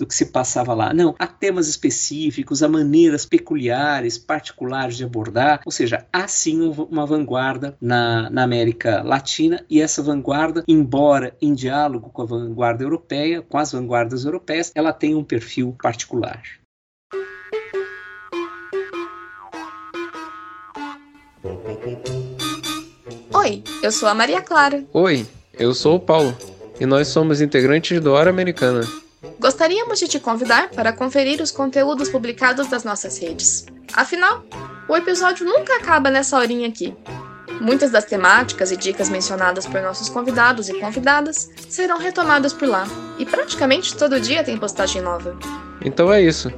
do que se passava lá. Não, há temas específicos, há maneiras peculiares, particulares de abordar, ou seja, há sim uma vanguarda na, na América Latina e essa vanguarda, embora em diálogo com a vanguarda europeia, com as vanguardas europeias, ela tem um perfil particular.
Oi, eu sou a Maria Clara.
Oi, eu sou o Paulo e nós somos integrantes do Hora Americana.
Gostaríamos de te convidar para conferir os conteúdos publicados das nossas redes. Afinal, o episódio nunca acaba nessa horinha aqui. Muitas das temáticas e dicas mencionadas por nossos convidados e convidadas serão retomadas por lá, e praticamente todo dia tem postagem nova.
Então é isso.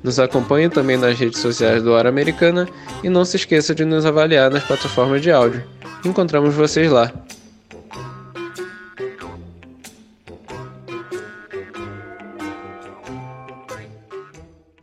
Nos acompanhe também nas redes sociais do Hora Americana e não se esqueça de nos avaliar nas plataformas de áudio. Encontramos vocês lá.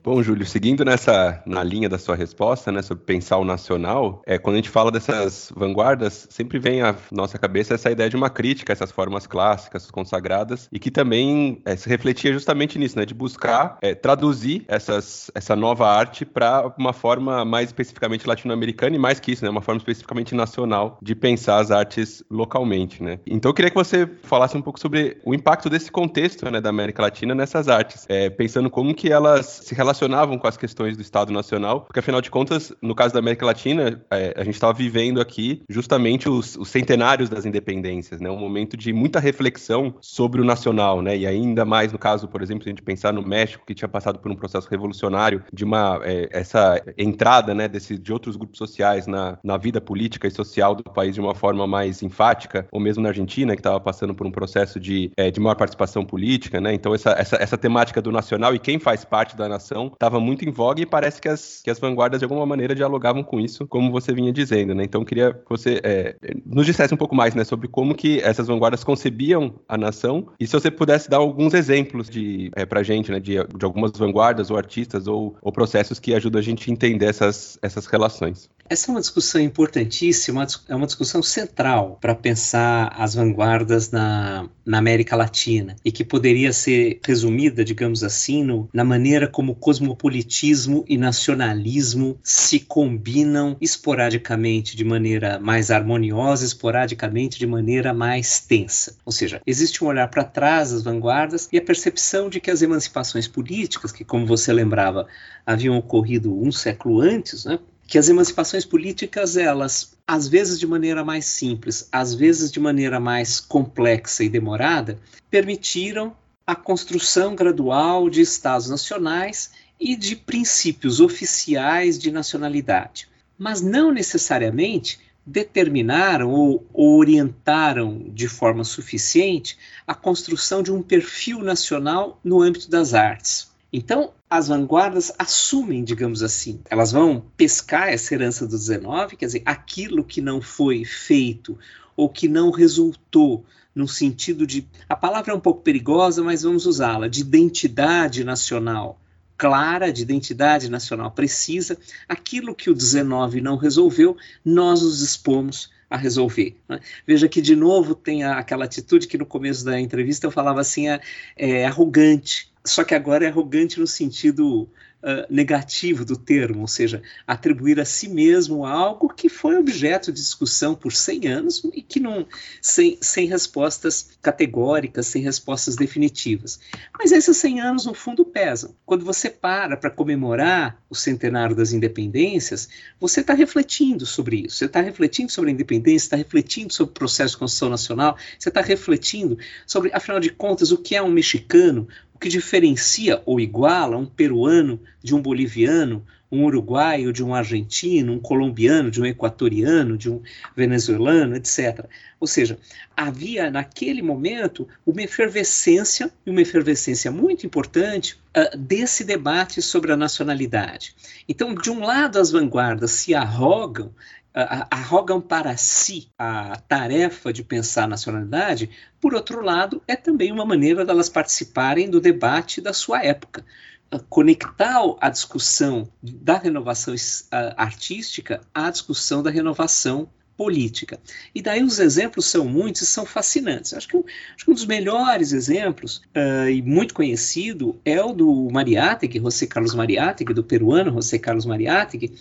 Bom, Júlio, seguindo nessa na linha da sua resposta, né, sobre pensar o nacional, é quando a gente fala dessas vanguardas, sempre vem à nossa cabeça essa ideia de uma crítica a essas formas clássicas, consagradas, e que também é, se refletia justamente nisso, né, de buscar é, traduzir essas, essa nova arte para uma forma mais especificamente latino-americana e mais que isso, né, uma forma especificamente nacional de pensar as artes localmente, né. Então eu queria que você falasse um pouco sobre o impacto desse contexto, né, da América Latina nessas artes, é, pensando como que elas se relacionam relacionavam com as questões do Estado Nacional, porque afinal de contas, no caso da América Latina, é, a gente estava vivendo aqui justamente os, os, centenários das independências, né? Um momento de muita reflexão sobre o nacional, né? E ainda mais no caso, por exemplo, se a gente pensar no México, que tinha passado por um processo revolucionário de uma é, essa entrada, né, desse, de outros grupos sociais na, na vida política e social do país de uma forma mais enfática, ou mesmo na Argentina, que estava passando por um processo de, é, de maior participação política, né? Então essa, essa, essa temática do nacional e quem faz parte da nação estava muito em voga e parece que as, que as vanguardas de alguma maneira dialogavam com isso, como você vinha dizendo, né? Então queria que você é, nos dissesse um pouco mais, né, sobre como que essas vanguardas concebiam a nação e se você pudesse dar alguns exemplos de é, gente, né, de, de algumas vanguardas ou artistas ou, ou processos que ajudam a gente a entender essas, essas relações.
Essa é uma discussão importantíssima, é uma discussão central para pensar as vanguardas na, na América Latina e que poderia ser resumida, digamos assim, no, na maneira como cosmopolitismo e nacionalismo se combinam esporadicamente de maneira mais harmoniosa, esporadicamente de maneira mais tensa. Ou seja, existe um olhar para trás das vanguardas e a percepção de que as emancipações políticas, que, como você lembrava, haviam ocorrido um século antes, né? Que as emancipações políticas, elas, às vezes de maneira mais simples, às vezes de maneira mais complexa e demorada, permitiram a construção gradual de estados nacionais e de princípios oficiais de nacionalidade, mas não necessariamente determinaram ou orientaram de forma suficiente a construção de um perfil nacional no âmbito das artes. Então, as vanguardas assumem, digamos assim, elas vão pescar essa herança do 19, quer dizer, aquilo que não foi feito ou que não resultou no sentido de. A palavra é um pouco perigosa, mas vamos usá-la, de identidade nacional clara, de identidade nacional precisa. Aquilo que o 19 não resolveu, nós nos dispomos a resolver. Né? Veja que, de novo, tem a, aquela atitude que no começo da entrevista eu falava assim, é, é arrogante só que agora é arrogante no sentido uh, negativo do termo, ou seja, atribuir a si mesmo algo que foi objeto de discussão por 100 anos e que não sem, sem respostas categóricas, sem respostas definitivas. Mas esses 100 anos no fundo pesam. Quando você para para comemorar o centenário das independências, você está refletindo sobre isso. Você está refletindo sobre a independência, está refletindo sobre o processo de construção nacional, você está refletindo sobre, afinal de contas, o que é um mexicano, o que diferencia ou iguala um peruano de um boliviano, um uruguaio de um argentino, um colombiano de um equatoriano, de um venezuelano, etc. Ou seja, havia naquele momento uma efervescência, uma efervescência muito importante, uh, desse debate sobre a nacionalidade. Então, de um lado, as vanguardas se arrogam arrogam para si a tarefa de pensar nacionalidade, por outro lado, é também uma maneira delas participarem do debate da sua época. Conectar a discussão da renovação artística à discussão da renovação política. E daí os exemplos são muitos e são fascinantes. Acho que, um, acho que um dos melhores exemplos, uh, e muito conhecido, é o do Mariátegui, José Carlos Mariátegui, do peruano José Carlos Mariátegui,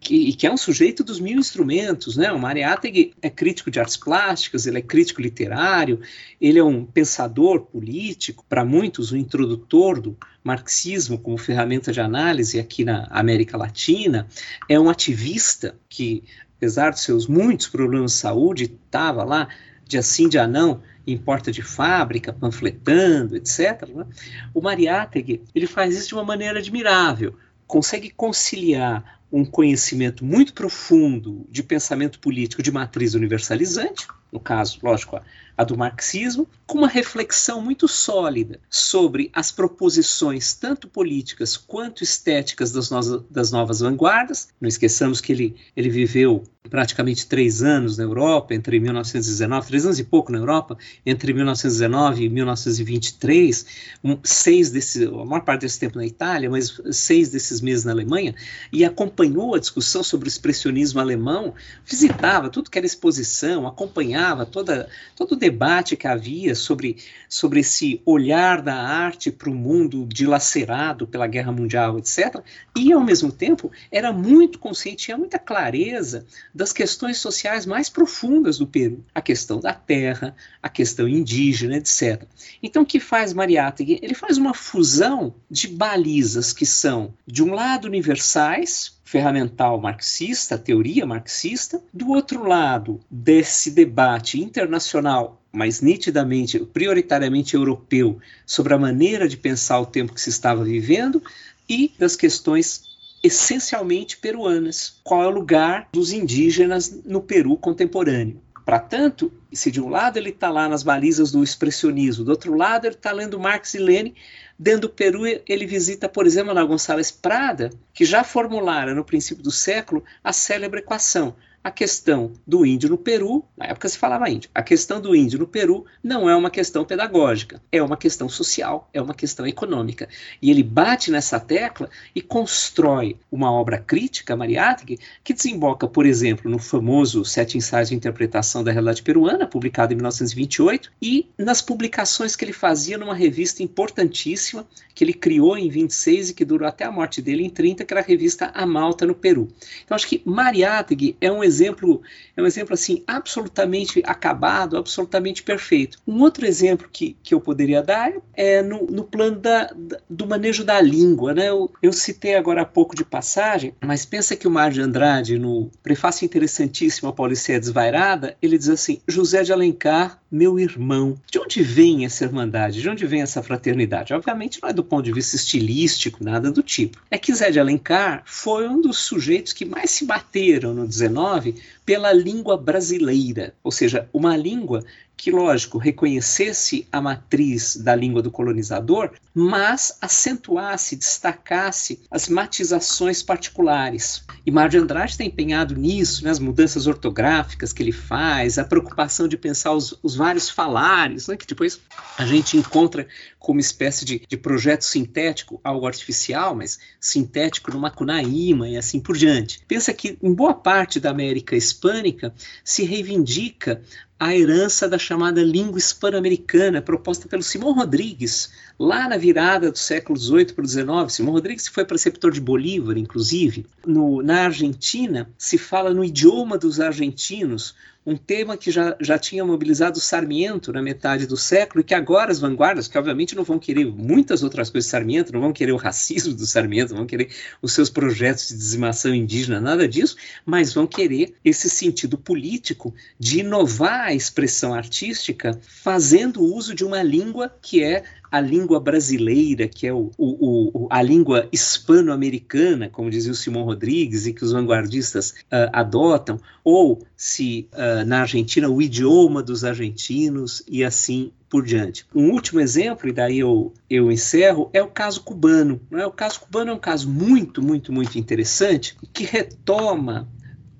que, que, é um sujeito dos mil instrumentos, né? O Mariátegui é crítico de artes plásticas, ele é crítico literário, ele é um pensador político, para muitos, o um introdutor do marxismo como ferramenta de análise aqui na América Latina, é um ativista que, apesar de seus muitos problemas de saúde, estava lá de assim de anão em porta de fábrica, panfletando, etc. Né? O Mariátegui, ele faz isso de uma maneira admirável, consegue conciliar um conhecimento muito profundo de pensamento político de matriz universalizante, no caso, lógico, a, a, do marxismo, com uma reflexão muito sólida sobre as proposições, tanto políticas quanto estéticas das, no, das novas vanguardas. Não esqueçamos que ele, ele viveu praticamente três anos na Europa, entre 1919, três anos e pouco na Europa, entre 1919 e 1923, um, seis desses, a maior parte desse tempo na Itália, mas seis desses meses na Alemanha, e acompanhou a discussão sobre o expressionismo alemão, visitava tudo que era exposição, acompanhava acompanhava toda, todo o debate que havia sobre, sobre esse olhar da arte para o mundo dilacerado pela Guerra Mundial, etc. E, ao mesmo tempo, era muito consciente, tinha muita clareza das questões sociais mais profundas do Peru. A questão da terra, a questão indígena, etc. Então, o que faz Mariátegui? Ele faz uma fusão de balizas que são, de um lado, universais, ferramental marxista, teoria marxista, do outro lado desse debate internacional, mas nitidamente, prioritariamente europeu, sobre a maneira de pensar o tempo que se estava vivendo e das questões essencialmente peruanas. Qual é o lugar dos indígenas no Peru contemporâneo? Para tanto, se de um lado ele está lá nas balizas do expressionismo, do outro lado ele está lendo Marx e Lenin, Dentro do Peru, ele visita, por exemplo, Ana Gonçalves Prada, que já formulara no princípio do século a célebre equação a questão do índio no Peru, na época se falava índio, a questão do índio no Peru não é uma questão pedagógica, é uma questão social, é uma questão econômica. E ele bate nessa tecla e constrói uma obra crítica, Mariátegui, que desemboca, por exemplo, no famoso Sete Ensaios de Interpretação da Realidade Peruana, publicado em 1928, e nas publicações que ele fazia numa revista importantíssima, que ele criou em 26 e que durou até a morte dele em 30, que era a revista A Malta no Peru. Então acho que Mariátegui é um exemplo, é um exemplo assim absolutamente acabado, absolutamente perfeito. Um outro exemplo que, que eu poderia dar é no, no plano da, do manejo da língua, né? Eu, eu, citei agora há pouco de passagem, mas pensa que o Mar de Andrade, no prefácio interessantíssimo a Pauliceia Desvairada, ele diz assim: José de Alencar, meu irmão. De onde vem essa irmandade? De onde vem essa fraternidade? Obviamente não é do ponto de vista estilístico, nada do tipo. É que Zé de Alencar foi um dos sujeitos que mais se bateram no 19 pela língua brasileira, ou seja, uma língua que, lógico, reconhecesse a matriz da língua do colonizador, mas acentuasse, destacasse as matizações particulares. E Mário de Andrade está empenhado nisso, né, as mudanças ortográficas que ele faz, a preocupação de pensar os, os vários falares, né, que depois a gente encontra como espécie de, de projeto sintético, algo artificial, mas sintético no Macunaíma e assim por diante. Pensa que em boa parte da América hispânica se reivindica a herança da chamada língua hispano-americana, proposta pelo Simão Rodrigues, lá na virada do século XVIII para o XIX. Simão Rodrigues foi preceptor de Bolívar, inclusive. No, na Argentina, se fala no idioma dos argentinos, um tema que já, já tinha mobilizado Sarmiento na metade do século e que agora as vanguardas, que obviamente não vão querer muitas outras coisas do Sarmiento, não vão querer o racismo do Sarmiento, não vão querer os seus projetos de dizimação indígena, nada disso, mas vão querer esse sentido político de inovar a expressão artística fazendo uso de uma língua que é a língua brasileira, que é o, o, o a língua hispano-americana, como dizia o Simão Rodrigues, e que os vanguardistas uh, adotam, ou se uh, na Argentina o idioma dos argentinos e assim por diante. Um último exemplo, e daí eu, eu encerro, é o caso cubano. Não é? O caso cubano é um caso muito, muito, muito interessante, que retoma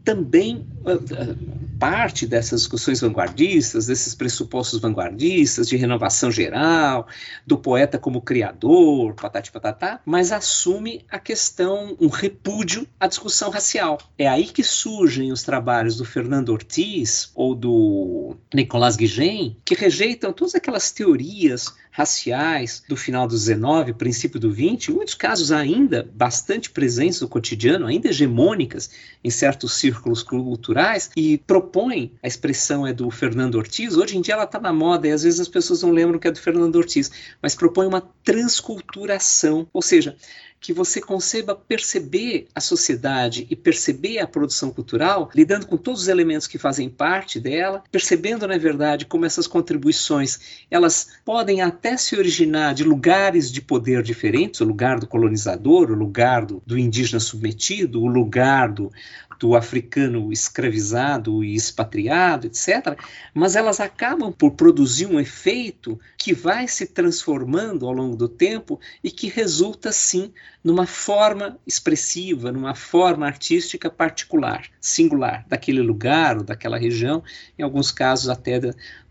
também. Uh, parte dessas discussões vanguardistas, desses pressupostos vanguardistas de renovação geral, do poeta como criador, patati patatá, mas assume a questão, um repúdio à discussão racial. É aí que surgem os trabalhos do Fernando Ortiz ou do Nicolas Guigen, que rejeitam todas aquelas teorias raciais do final do 19, princípio do 20, em muitos casos ainda bastante presentes no cotidiano, ainda hegemônicas em certos círculos culturais, e propõe, a expressão é do Fernando Ortiz, hoje em dia ela está na moda e às vezes as pessoas não lembram que é do Fernando Ortiz, mas propõe uma transculturação, ou seja, que você conceba perceber a sociedade e perceber a produção cultural, lidando com todos os elementos que fazem parte dela, percebendo, na verdade, como essas contribuições elas podem até se originar de lugares de poder diferentes, o lugar do colonizador, o lugar do, do indígena submetido, o lugar do, do africano escravizado e expatriado, etc., mas elas acabam por produzir um efeito que vai se transformando ao longo do tempo e que resulta, sim, numa forma expressiva, numa forma artística particular, singular, daquele lugar ou daquela região, em alguns casos até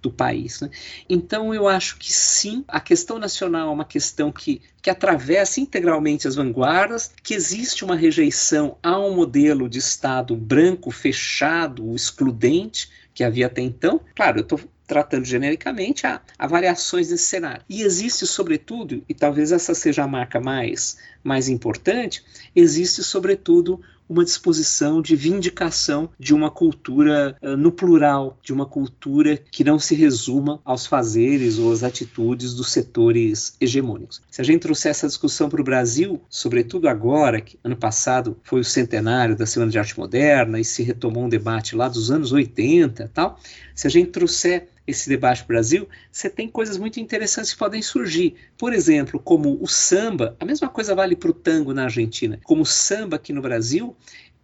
do país. Né? Então, eu acho que sim, a questão nacional é uma questão que, que atravessa integralmente as vanguardas, que existe uma rejeição a um modelo de Estado branco, fechado, excludente, que havia até então. Claro, eu estou tratando genericamente, há, há, variações nesse cenário. E existe, sobretudo, e talvez essa seja a marca mais, mais importante, existe, sobretudo, uma disposição de vindicação de uma cultura uh, no plural, de uma cultura que não se resuma aos fazeres ou às atitudes dos setores hegemônicos. Se a gente trouxer essa discussão para o Brasil, sobretudo agora, que ano passado foi o centenário da Semana de Arte Moderna e se retomou um debate lá dos anos 80 tal, se a gente trouxer esse debate Brasil, você tem coisas muito interessantes que podem surgir. Por exemplo, como o samba, a mesma coisa vale para o tango na Argentina, como o samba aqui no Brasil,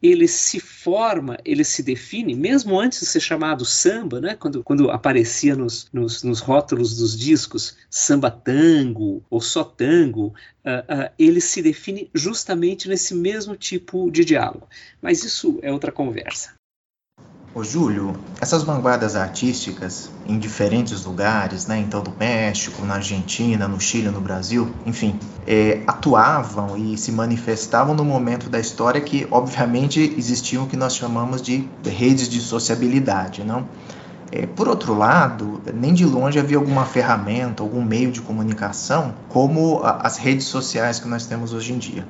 ele se forma, ele se define, mesmo antes de ser chamado samba, né? quando, quando aparecia nos, nos, nos rótulos dos discos samba tango ou só tango, uh, uh, ele se define justamente nesse mesmo tipo de diálogo. Mas isso é outra conversa.
Ô Júlio, essas vanguardas artísticas em diferentes lugares, né, então do México, na Argentina, no Chile, no Brasil, enfim, é, atuavam e se manifestavam no momento da história que, obviamente, existiam o que nós chamamos de redes de sociabilidade, não? É, por outro lado, nem de longe havia alguma ferramenta, algum meio de comunicação como a, as redes sociais que nós temos hoje em dia.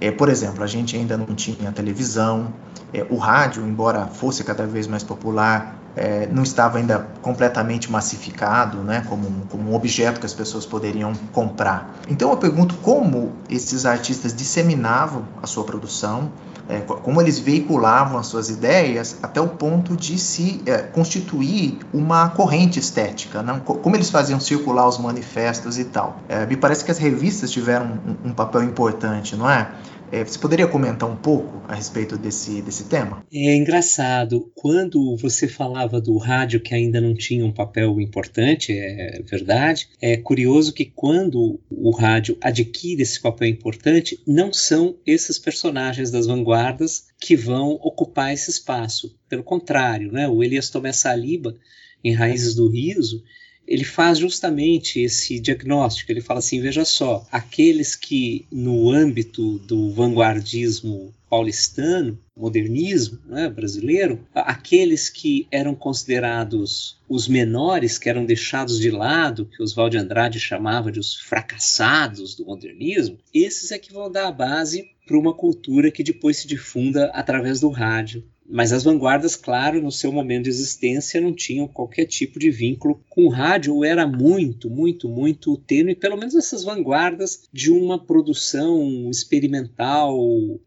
É, por exemplo, a gente ainda não tinha televisão, é, o rádio, embora fosse cada vez mais popular, é, não estava ainda completamente massificado, né, como, um, como um objeto que as pessoas poderiam comprar. Então eu pergunto como esses artistas disseminavam a sua produção, é, como eles veiculavam as suas ideias até o ponto de se é, constituir uma corrente estética, não? como eles faziam circular os manifestos e tal. É, me parece que as revistas tiveram um, um papel importante, não é? É, você poderia comentar um pouco a respeito desse, desse tema?
É engraçado. Quando você falava do rádio que ainda não tinha um papel importante, é verdade. É curioso que quando o rádio adquire esse papel importante, não são esses personagens das vanguardas que vão ocupar esse espaço. Pelo contrário, né? o Elias Tomé Saliba, em Raízes do Riso, ele faz justamente esse diagnóstico. Ele fala assim: veja só, aqueles que no âmbito do vanguardismo paulistano, modernismo né, brasileiro, aqueles que eram considerados os menores, que eram deixados de lado, que Oswald de Andrade chamava de os fracassados do modernismo, esses é que vão dar a base para uma cultura que depois se difunda através do rádio, mas as vanguardas, claro, no seu momento de existência, não tinham qualquer tipo de vínculo com o rádio, ou era muito, muito, muito tênue, pelo menos essas vanguardas de uma produção experimental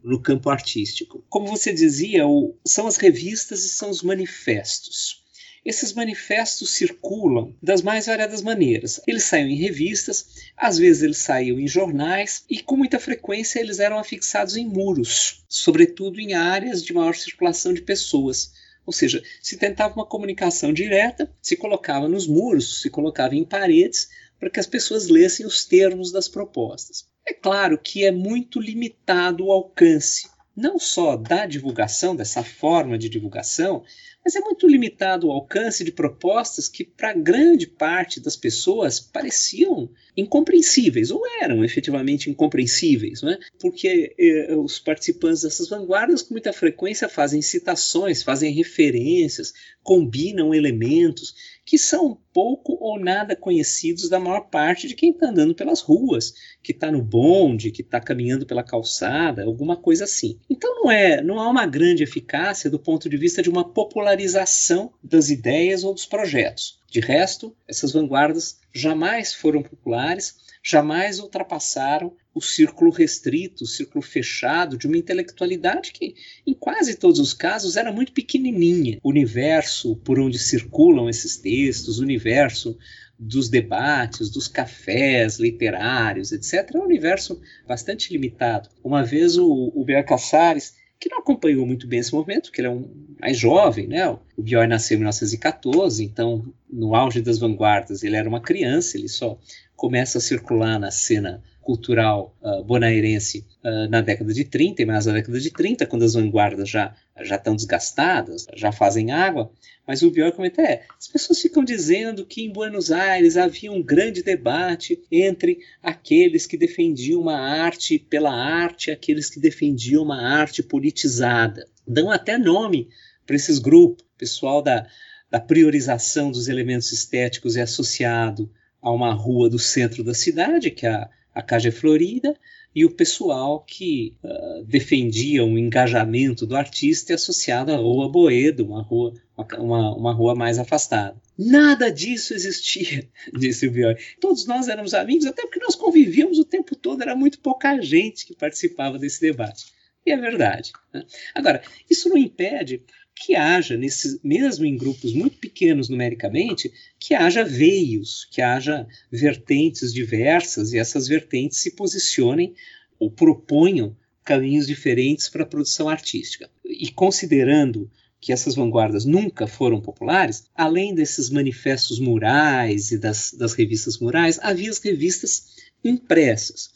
no campo artístico. Como você dizia, são as revistas e são os manifestos. Esses manifestos circulam das mais variadas maneiras. Eles saíam em revistas, às vezes eles saíam em jornais e com muita frequência eles eram afixados em muros, sobretudo em áreas de maior circulação de pessoas. Ou seja, se tentava uma comunicação direta, se colocava nos muros, se colocava em paredes para que as pessoas lessem os termos das propostas. É claro que é muito limitado o alcance não só da divulgação, dessa forma de divulgação, mas é muito limitado o alcance de propostas que, para grande parte das pessoas, pareciam incompreensíveis, ou eram efetivamente incompreensíveis, não é? porque eh, os participantes dessas vanguardas, com muita frequência, fazem citações, fazem referências, combinam elementos que são pouco ou nada conhecidos da maior parte de quem está andando pelas ruas, que está no bonde, que está caminhando pela calçada, alguma coisa assim. Então não é, não há uma grande eficácia do ponto de vista de uma popularização das ideias ou dos projetos. De resto, essas vanguardas jamais foram populares, jamais ultrapassaram o círculo restrito, o círculo fechado de uma intelectualidade que, em quase todos os casos, era muito pequenininha. O universo por onde circulam esses textos, o universo dos debates, dos cafés literários, etc., é um universo bastante limitado. Uma vez o, o Caçares, que não acompanhou muito bem esse movimento, porque ele é um mais jovem, né? O Bioy nasceu em 1914, então no auge das vanguardas ele era uma criança, ele só começa a circular na cena cultural uh, uh, na década de 30, e mais na década de 30, quando as vanguardas já já estão desgastadas, já fazem água, mas o pior comenta é, as pessoas ficam dizendo que em Buenos Aires havia um grande debate entre aqueles que defendiam uma arte pela arte e aqueles que defendiam uma arte politizada. Dão até nome para esses grupos, pessoal da, da priorização dos elementos estéticos é associado a uma rua do centro da cidade, que é a, a Caja Florida, e o pessoal que uh, defendia o engajamento do artista é associado à Rua Boedo, uma rua, uma, uma rua mais afastada. Nada disso existia, [laughs] disse o Bioy. Todos nós éramos amigos, até porque nós convivíamos o tempo todo, era muito pouca gente que participava desse debate. E é verdade. Né? Agora, isso não impede que haja, nesses, mesmo em grupos muito pequenos numericamente, que haja veios, que haja vertentes diversas e essas vertentes se posicionem ou proponham caminhos diferentes para a produção artística. E considerando que essas vanguardas nunca foram populares, além desses manifestos murais e das, das revistas murais, havia as revistas impressas.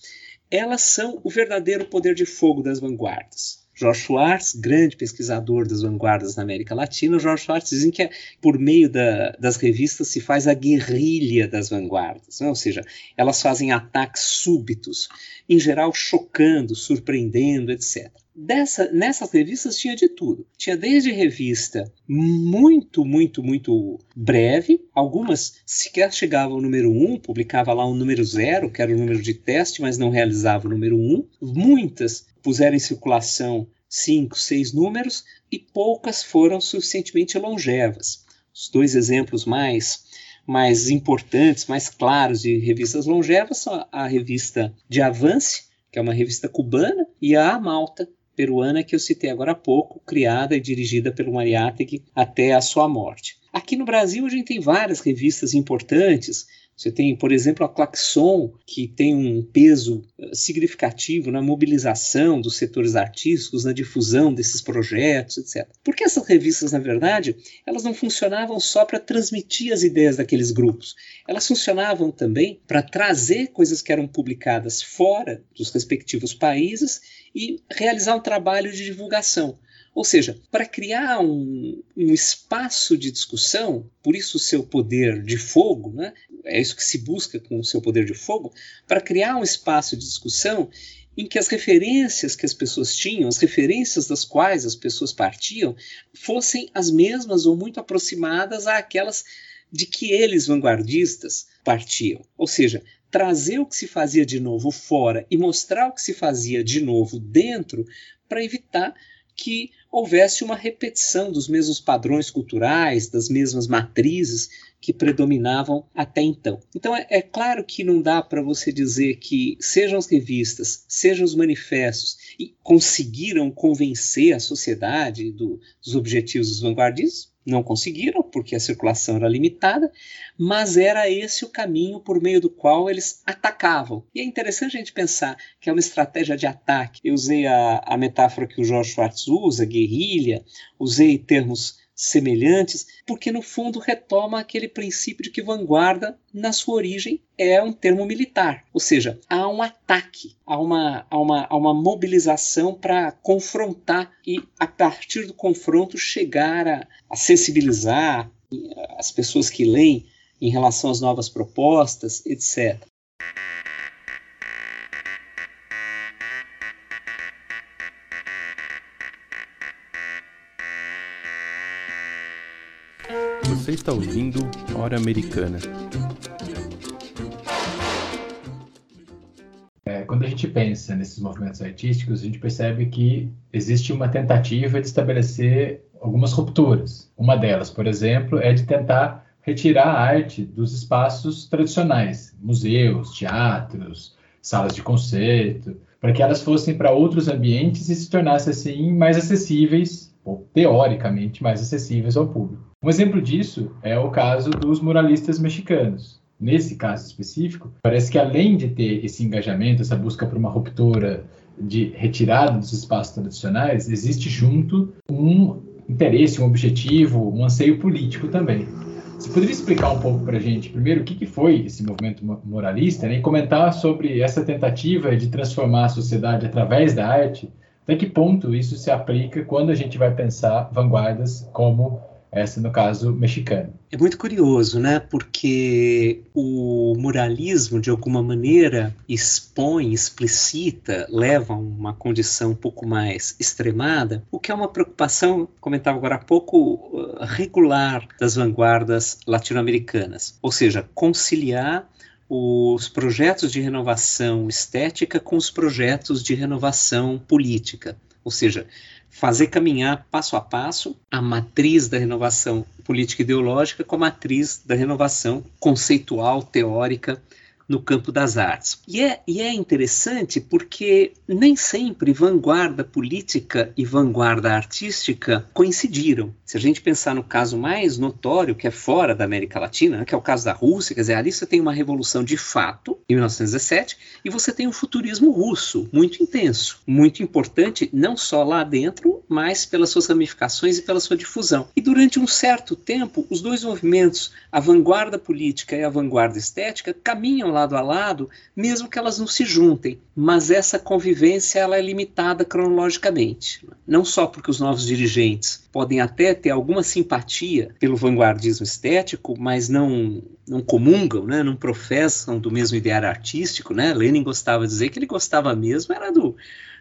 Elas são o verdadeiro poder de fogo das vanguardas. George Schwartz, grande pesquisador das vanguardas na América Latina, George Schwartz dizem que é, por meio da, das revistas se faz a guerrilha das vanguardas, né? ou seja, elas fazem ataques súbitos, em geral chocando, surpreendendo, etc. Dessa, nessas revistas tinha de tudo. Tinha desde revista muito, muito, muito breve, algumas sequer chegavam ao número 1, um, publicava lá um número 0, que era o número de teste, mas não realizava o número 1. Um. Muitas puseram em circulação cinco, seis números e poucas foram suficientemente longevas. Os dois exemplos mais mais importantes, mais claros de revistas longevas são a revista de Avance, que é uma revista cubana, e a Malta, peruana, que eu citei agora há pouco, criada e dirigida pelo Mariátegui até a sua morte. Aqui no Brasil a gente tem várias revistas importantes, você tem, por exemplo, a Claxon, que tem um peso eh, significativo na mobilização dos setores artísticos, na difusão desses projetos, etc. Porque essas revistas, na verdade, elas não funcionavam só para transmitir as ideias daqueles grupos. Elas funcionavam também para trazer coisas que eram publicadas fora dos respectivos países e realizar um trabalho de divulgação. Ou seja, para criar um, um, espaço de discussão, por isso o seu poder de fogo, né? é isso que se busca com o seu poder de fogo, para criar um espaço de discussão em que as referências que as pessoas tinham, as referências das quais as pessoas partiam, fossem as mesmas ou muito aproximadas àquelas de que eles, vanguardistas, partiam. Ou seja, trazer o que se fazia de novo fora e mostrar o que se fazia de novo dentro para evitar que houvesse uma repetição dos mesmos padrões culturais, das mesmas matrizes que predominavam até então. Então é, é claro que não dá para você dizer que sejam as revistas, sejam os manifestos e conseguiram convencer a sociedade do, dos objetivos dos vanguardistas, não conseguiram, porque a circulação era limitada, mas era esse o caminho por meio do qual eles atacavam. E é interessante a gente pensar que é uma estratégia de ataque. Eu usei a, a metáfora que o George Schwartz usa, guerrilha, usei termos semelhantes, porque no fundo retoma aquele princípio de que vanguarda, na sua origem, é um termo militar. Ou seja, há um ataque, há uma, há uma, há uma mobilização para confrontar e, a partir do confronto, chegar a, a sensibilizar as pessoas que leem em relação às novas propostas, etc.
Você está ouvindo Hora Americana.
É, quando a gente pensa nesses movimentos artísticos, a gente percebe que existe uma tentativa de estabelecer algumas rupturas. Uma delas, por exemplo, é de tentar retirar a arte dos espaços tradicionais, museus, teatros, salas de concerto, para que elas fossem para outros ambientes e se tornassem assim mais acessíveis, ou teoricamente mais acessíveis ao público. Um exemplo disso é o caso dos muralistas mexicanos. Nesse caso específico, parece que além de ter esse engajamento, essa busca por uma ruptura de retirada dos espaços tradicionais, existe junto um interesse, um objetivo, um anseio político também. Você poderia explicar um pouco para a gente, primeiro, o que, foi esse movimento moralista né, e comentar sobre essa tentativa de transformar a sociedade através da arte? Até que ponto isso se aplica quando a gente vai pensar vanguardas como essa no caso mexicana.
É muito curioso, né? Porque o muralismo, de alguma maneira, expõe, explicita, leva a uma condição um pouco mais extremada, o que é uma preocupação, comentava agora há pouco, uh, regular das vanguardas latino-americanas. Ou seja, conciliar os projetos de renovação estética com os projetos de renovação política. Ou seja, fazer caminhar passo a passo a matriz da renovação política ideológica com a matriz da renovação conceitual, teórica no campo das artes. E é, e é interessante porque nem sempre vanguarda política e vanguarda artística coincidiram. Se a gente pensar no caso mais notório, que é fora da América Latina, né, que é o caso da Rússia, quer dizer, ali você tem uma revolução de fato, em 1917, e você tem um futurismo russo muito intenso, muito importante, não só lá dentro, mas pelas suas ramificações e pela sua difusão. E durante um certo tempo, os dois movimentos, a vanguarda política e a vanguarda estética, caminham lado a lado, mesmo que elas não se juntem. Mas essa convivência ela é limitada cronologicamente. Não só porque os novos dirigentes podem até ter alguma simpatia pelo vanguardismo estético, mas não, não comungam, né, não professam do mesmo ideário artístico. Né? Lenin gostava de dizer que ele gostava mesmo era do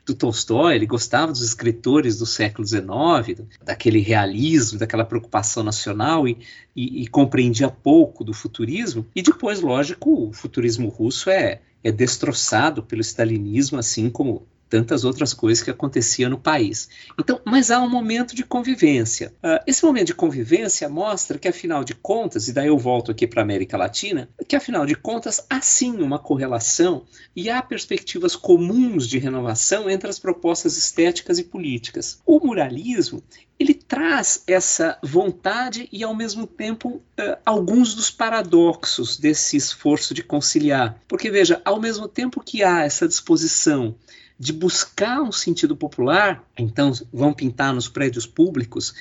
do Tolstói, ele gostava dos escritores do século XIX, daquele realismo, daquela preocupação nacional e, e, e compreendia pouco do futurismo. E depois, lógico, o futurismo russo é, é destroçado pelo stalinismo, assim como tantas outras coisas que aconteciam no país. Então, mas há um momento de convivência. Uh, esse momento de convivência mostra que, afinal de contas, e daí eu volto aqui para a América Latina, que, afinal de contas, há sim uma correlação e há perspectivas comuns de renovação entre as propostas estéticas e políticas. O muralismo ele traz essa vontade e, ao mesmo tempo, uh, alguns dos paradoxos desse esforço de conciliar. Porque, veja, ao mesmo tempo que há essa disposição de buscar um sentido popular, então vão pintar nos prédios públicos,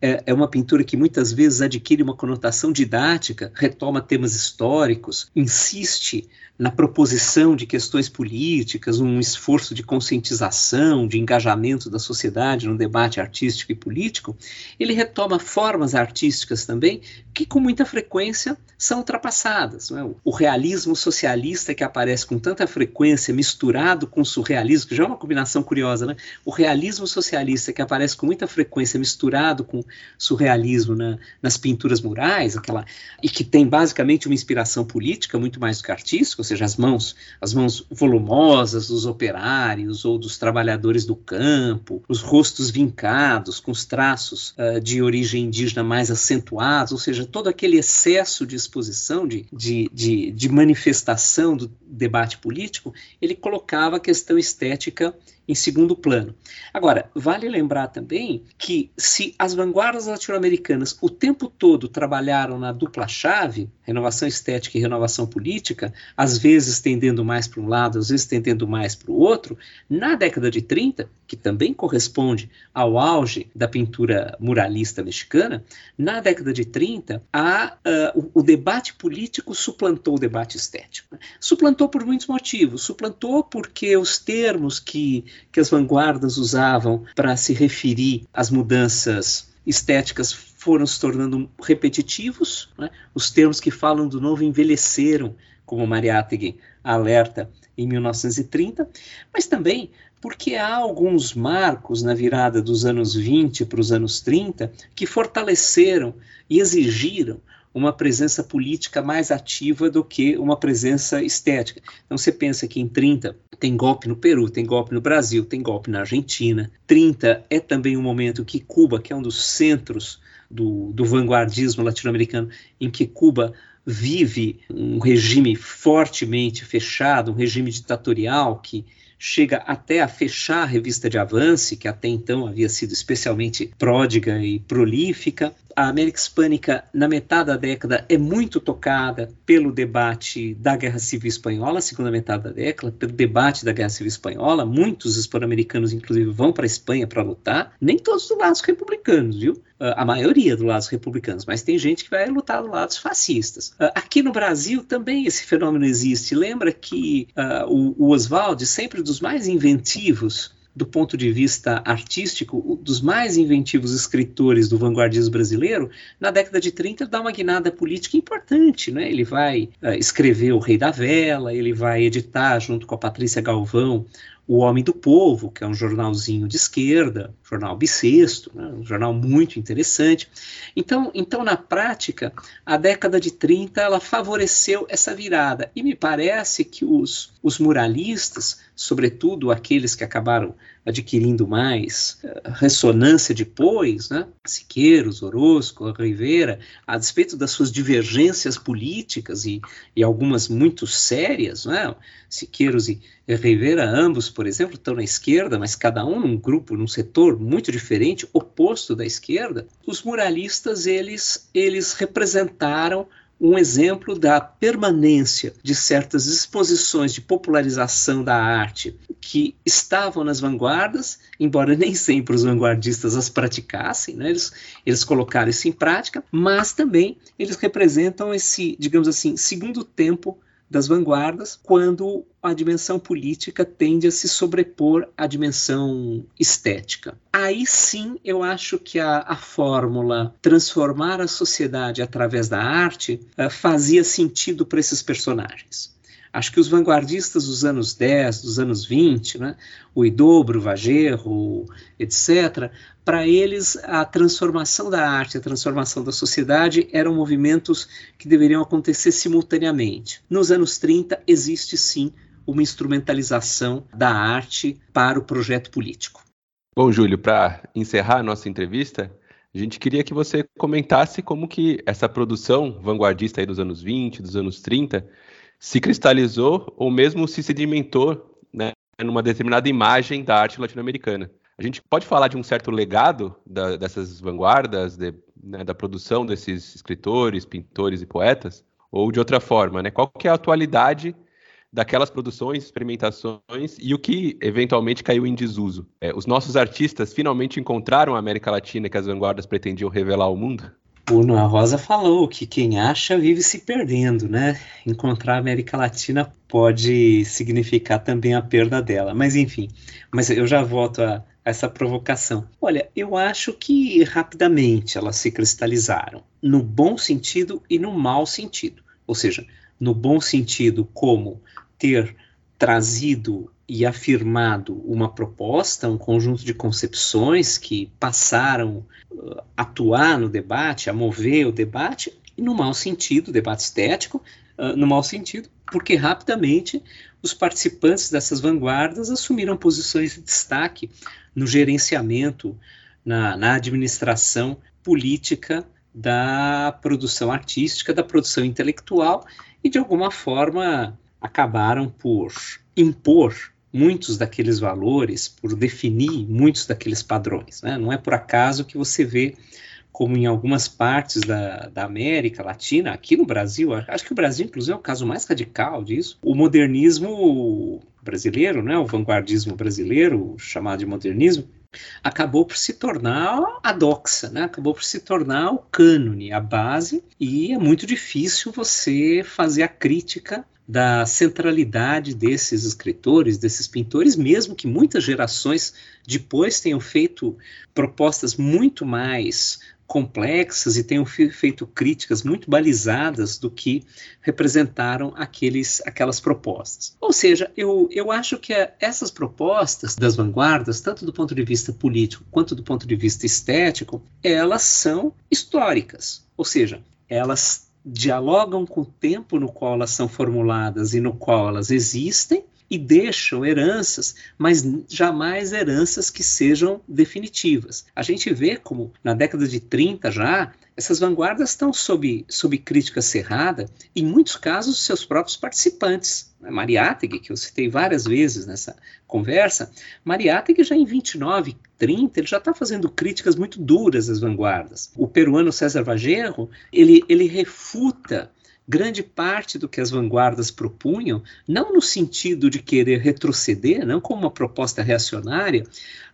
é, é, uma pintura que muitas vezes adquire uma conotação didática, retoma temas históricos, insiste na proposição de questões políticas, um esforço de conscientização, de engajamento da sociedade no debate artístico e político, ele retoma formas artísticas também que com muita frequência são ultrapassadas. É? O realismo socialista que aparece com tanta frequência misturado com o surrealismo, que já é uma combinação curiosa, né? O realismo socialista que aparece com muita frequência misturado com surrealismo na, nas pinturas murais, aquela e que tem basicamente uma inspiração política muito mais do que artística, seja, as mãos, as mãos volumosas dos operários ou dos trabalhadores do campo, os rostos vincados, com os traços uh, de origem indígena mais acentuados, ou seja, todo aquele excesso de exposição, de, de, de, de manifestação do debate político, ele colocava a questão estética em segundo plano. Agora, vale lembrar também que se as vanguardas latino-americanas o tempo todo trabalharam na dupla chave, renovação estética e renovação política, às vezes tendendo mais para um lado, às vezes tendendo mais para o outro, na década de 30, que também corresponde ao auge da pintura muralista mexicana, na década de 30, a, uh, o, o, debate político suplantou o debate estético. Suplantou por muitos motivos. Suplantou porque os termos que que as vanguardas usavam para se referir às mudanças estéticas foram se tornando repetitivos. Né? Os termos que falam do novo envelheceram, como Mariátegui alerta em 1930, mas também porque há alguns marcos na virada dos anos 20 para os anos 30 que fortaleceram e exigiram uma presença política mais ativa do que uma presença estética. Então você pensa que em 30 tem golpe no Peru, tem golpe no Brasil, tem golpe na Argentina. 30 é também um momento que Cuba, que é um dos centros do, do vanguardismo latino-americano, em que Cuba vive um regime fortemente fechado, um regime ditatorial que chega até a fechar a revista de Avance, que até então havia sido especialmente pródiga e prolífica. A América Hispânica, na metade da década, é muito tocada pelo debate da Guerra Civil Espanhola, segunda metade da década, pelo debate da Guerra Civil Espanhola. Muitos hispano-americanos, inclusive, vão para a Espanha para lutar, nem todos do lado republicanos, viu? A maioria do lado republicanos, mas tem gente que vai lutar do lado fascistas. Uh, aqui no Brasil também esse fenômeno existe. Lembra que uh, o, o Oswald, sempre dos mais inventivos do ponto de vista artístico, dos mais inventivos escritores do vanguardismo brasileiro, na década de 30 dá uma guinada política importante. Né? Ele vai uh, escrever O Rei da Vela, ele vai editar, junto com a Patrícia Galvão, o Homem do Povo, que é um jornalzinho de esquerda, jornal bissexto, né, um jornal muito interessante. Então, então, na prática, a década de 30 ela favoreceu essa virada. E me parece que os, os muralistas, sobretudo aqueles que acabaram adquirindo mais uh, ressonância depois, né? Siqueiros, Orozco, Rivera, a despeito das suas divergências políticas e, e algumas muito sérias, né? Siqueiros e Rivera, ambos, por exemplo, estão na esquerda, mas cada um num grupo, num setor muito diferente, oposto da esquerda. Os muralistas, eles, eles representaram um exemplo da permanência de certas exposições de popularização da arte que estavam nas vanguardas, embora nem sempre os vanguardistas as praticassem, né? eles, eles colocaram isso em prática, mas também eles representam esse, digamos assim, segundo tempo das vanguardas, quando a dimensão política tende a se sobrepor à dimensão estética. Aí sim eu acho que a, a fórmula transformar a sociedade através da arte uh, fazia sentido para esses personagens. Acho que os vanguardistas dos anos 10, dos anos 20, né, o Idobro, o Vagerro, etc., para eles a transformação da arte, a transformação da sociedade eram movimentos que deveriam acontecer simultaneamente. Nos anos 30 existe sim uma instrumentalização da arte para o projeto político.
Bom, Júlio, para encerrar a nossa entrevista, a gente queria que você comentasse como que essa produção vanguardista aí dos anos 20, dos anos 30, se cristalizou ou mesmo se sedimentou né, numa determinada imagem da arte latino-americana. A gente pode falar de um certo legado da, dessas vanguardas, de, né, da produção desses escritores, pintores e poetas? Ou de outra forma, né? qual que é a atualidade daquelas produções, experimentações e o que eventualmente caiu em desuso? É, os nossos artistas finalmente encontraram a América Latina que as vanguardas pretendiam revelar ao mundo?
O Noa Rosa falou que quem acha vive se perdendo, né? Encontrar a América Latina pode significar também a perda dela. Mas enfim, mas eu já volto a, essa provocação? Olha, eu acho que rapidamente elas se cristalizaram, no bom sentido e no mau sentido. Ou seja, no bom sentido, como ter trazido e afirmado uma proposta, um conjunto de concepções que passaram uh, a atuar no debate, a mover o debate, e no mau sentido, debate estético, uh, no mau sentido, porque rapidamente os participantes dessas vanguardas assumiram posições de destaque no gerenciamento, na, na administração política da produção artística, da produção intelectual, e de alguma forma acabaram por impor muitos daqueles valores, por definir muitos daqueles padrões. Né? Não é por acaso que você vê como em algumas partes da, da América Latina, aqui no Brasil, acho que o Brasil, inclusive, é o caso mais radical disso, o modernismo brasileiro, né, o vanguardismo brasileiro, chamado de modernismo, acabou por se tornar a doxa, né? acabou por se tornar o cânone, a base, e é muito difícil você fazer a crítica da centralidade desses escritores, desses pintores, mesmo que muitas gerações depois tenham feito propostas muito mais complexas e tenham feito críticas muito balizadas do que representaram aqueles, aquelas propostas. Ou seja, eu, eu acho que essas propostas das vanguardas, tanto do ponto de vista político quanto do ponto de vista estético, elas são históricas. Ou seja, elas dialogam com o tempo no qual elas são formuladas e no qual elas existem e deixam heranças, mas jamais heranças que sejam definitivas. A gente vê como na década de 30 já essas vanguardas estão sob, sob crítica cerrada, em muitos casos, seus próprios participantes. Mariátegui, que eu citei várias vezes nessa conversa, Mariátegui já em 29, 30, ele já está fazendo críticas muito duras às vanguardas. O peruano César Vagerro, ele, ele refuta grande parte do que as vanguardas propunham, não no sentido de querer retroceder, não como uma proposta reacionária,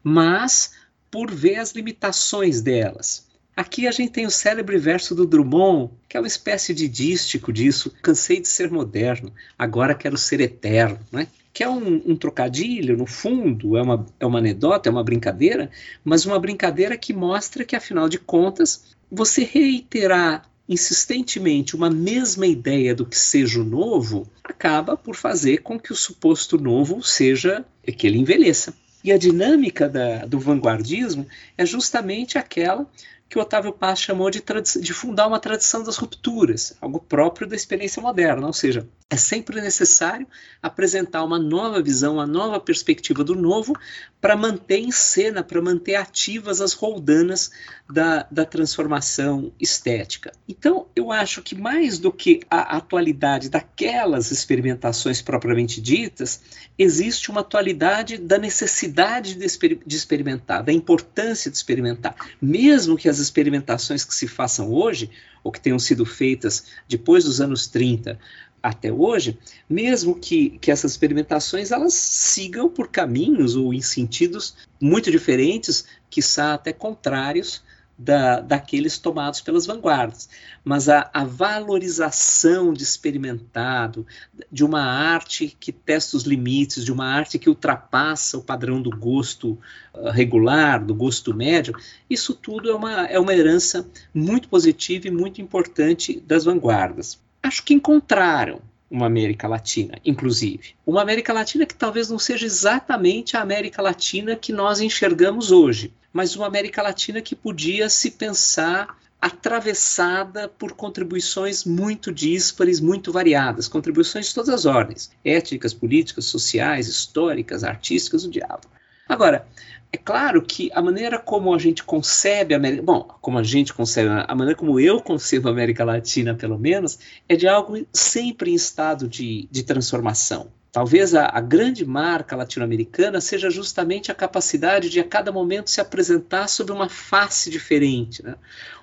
mas por ver as limitações delas. Aqui a gente tem o célebre verso do Drummond, que é uma espécie de dístico disso. Cansei de ser moderno, agora quero ser eterno, né? que é um, um, trocadilho, no fundo, é uma, é uma anedota, é uma brincadeira, mas uma brincadeira que mostra que, afinal de contas, você reiterar insistentemente uma mesma ideia do que seja o novo acaba por fazer com que o suposto novo seja que ele envelheça. E a dinâmica da, do vanguardismo é justamente aquela que o Otávio Paz chamou de, de fundar uma tradição das rupturas, algo próprio da experiência moderna, ou seja, é sempre necessário apresentar uma nova visão, uma nova perspectiva do novo para manter em cena, para manter ativas as roldanas da, da transformação estética. Então, eu acho que mais do que a atualidade daquelas experimentações propriamente ditas, existe uma atualidade da necessidade de, exper de experimentar, da importância de experimentar. Mesmo que as experimentações que se façam hoje, ou que tenham sido feitas depois dos anos 30, até hoje, mesmo que, que essas experimentações elas sigam por caminhos ou em sentidos muito diferentes, que são até contrários da, daqueles tomados pelas vanguardas. Mas a, a, valorização de experimentado, de uma arte que testa os limites, de uma arte que ultrapassa o padrão do gosto uh, regular, do gosto médio, isso tudo é uma, é uma herança muito positiva e muito importante das vanguardas acho que encontraram uma América Latina, inclusive. Uma América Latina que talvez não seja exatamente a América Latina que nós enxergamos hoje, mas uma América Latina que podia se pensar atravessada por contribuições muito díspares, muito variadas, contribuições de todas as ordens, étnicas, políticas, sociais, históricas, artísticas, o diabo. Agora, é claro que a maneira como a gente concebe a América, bom, como a gente concebe, a maneira como eu concebo a América Latina, pelo menos, é de algo sempre em estado de, de transformação. Talvez a, a grande marca latino-americana seja justamente a capacidade de a cada momento se apresentar sob uma face diferente. Né?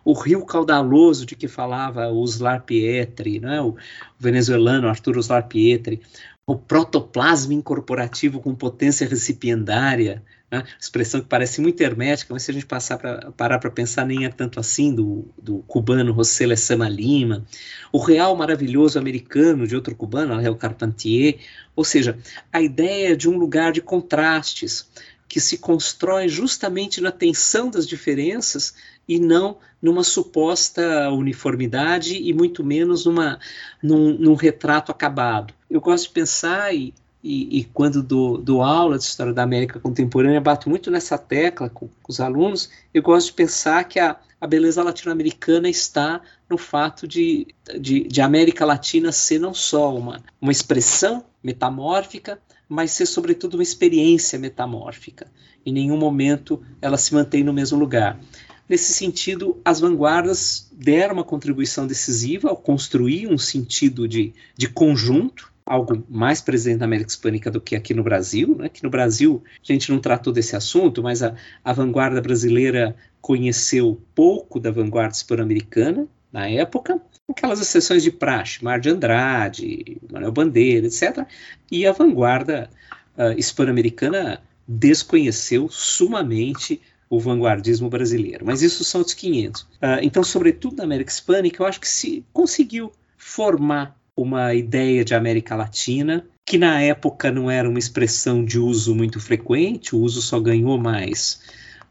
O rio caudaloso de que falava o Pietri, né? o venezuelano Arturo Uslar Pietri, o protoplasma incorporativo com potência recipiendária, né? expressão que parece muito hermética, mas se a gente passar pra, parar para pensar, nem é tanto assim, do, do cubano José Lezama Lima, o real maravilhoso americano de outro cubano, Ariel Carpentier, ou seja, a ideia de um lugar de contrastes, que se constrói justamente na tensão das diferenças e não numa suposta uniformidade e muito menos numa, num, num retrato acabado. Eu gosto de pensar, e e, e, quando dou, dou, aula de História da América Contemporânea, bato muito nessa tecla com, com os alunos, eu gosto de pensar que a, a beleza latino-americana está no fato de, de, de, América Latina ser não só uma, uma expressão metamórfica, mas ser, sobretudo, uma experiência metamórfica. Em nenhum momento ela se mantém no mesmo lugar. Nesse sentido, as vanguardas deram uma contribuição decisiva ao construir um sentido de, de conjunto algo mais presente na América Hispânica do que aqui no Brasil. Né? Aqui no Brasil a gente não tratou desse assunto, mas a, a vanguarda brasileira conheceu pouco da vanguarda hispano-americana na época, aquelas exceções de praxe, Mar de Andrade, Manuel Bandeira, etc. E a vanguarda uh, hispano-americana desconheceu sumamente o vanguardismo brasileiro. Mas isso são os 500. Uh, então, sobretudo na América Hispânica, eu acho que se conseguiu formar uma ideia de América Latina, que na época não era uma expressão de uso muito frequente, o uso só ganhou mais,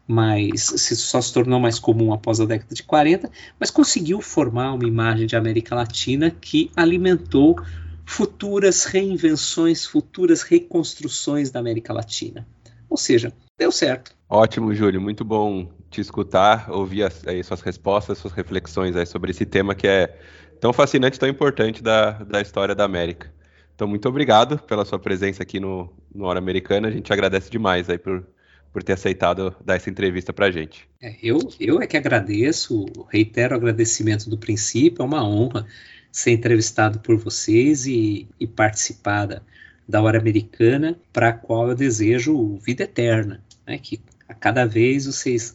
mais só se tornou mais comum após a década de 40, mas conseguiu formar uma imagem de América Latina que alimentou futuras reinvenções, futuras reconstruções da América Latina. Ou seja, deu certo.
Ótimo, Júlio. Muito bom te escutar, ouvir as, aí, suas respostas, suas reflexões aí sobre esse tema que é tão fascinante, tão importante da, da história da América. Então, muito obrigado pela sua presença aqui no, no Hora Americana. A gente agradece demais aí por, por ter aceitado dar essa entrevista para a gente.
É, eu, eu é que agradeço, reitero o agradecimento do princípio, é uma honra ser entrevistado por vocês e, e participar da, da Hora Americana, para a qual eu desejo vida eterna, né, que a cada vez vocês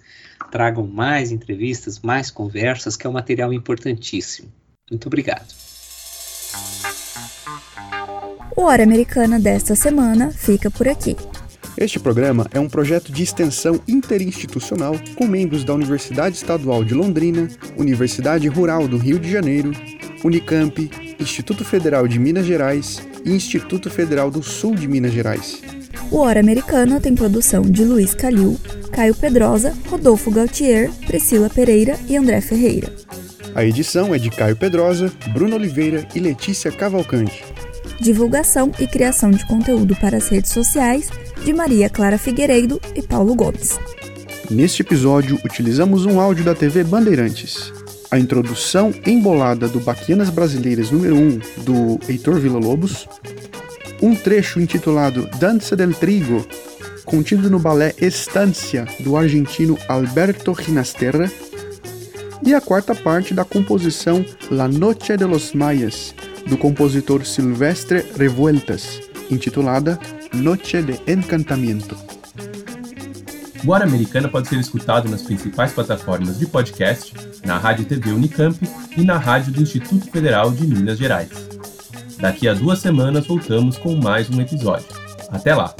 tragam mais entrevistas, mais conversas, que é um material importantíssimo. Muito obrigado.
O Hora Americana desta semana fica por aqui.
Este programa é um projeto de extensão interinstitucional com membros da Universidade Estadual de Londrina, Universidade Rural do Rio de Janeiro, Unicamp, Instituto Federal de Minas Gerais e Instituto Federal do Sul de Minas Gerais.
O Hora Americana tem produção de Luiz Calil, Caio Pedrosa, Rodolfo Gautier, Priscila Pereira e André Ferreira.
A edição é de Caio Pedrosa, Bruno Oliveira e Letícia Cavalcante.
Divulgação e criação de conteúdo para as redes sociais de Maria Clara Figueiredo e Paulo Gomes.
Neste episódio, utilizamos um áudio da TV Bandeirantes. A introdução embolada do Baquianas Brasileiras número 1 do Heitor Villa-Lobos, um trecho intitulado Dança del Trigo, contido no balé Estância do argentino Alberto Ginasterra, e a quarta parte da composição La Noche de los Mayas, do compositor Silvestre Revueltas, intitulada Noche de Encantamento.
O Hora Americana pode ser escutado nas principais plataformas de podcast, na Rádio TV Unicamp e na Rádio do Instituto Federal de Minas Gerais. Daqui a duas semanas voltamos com mais um episódio. Até lá!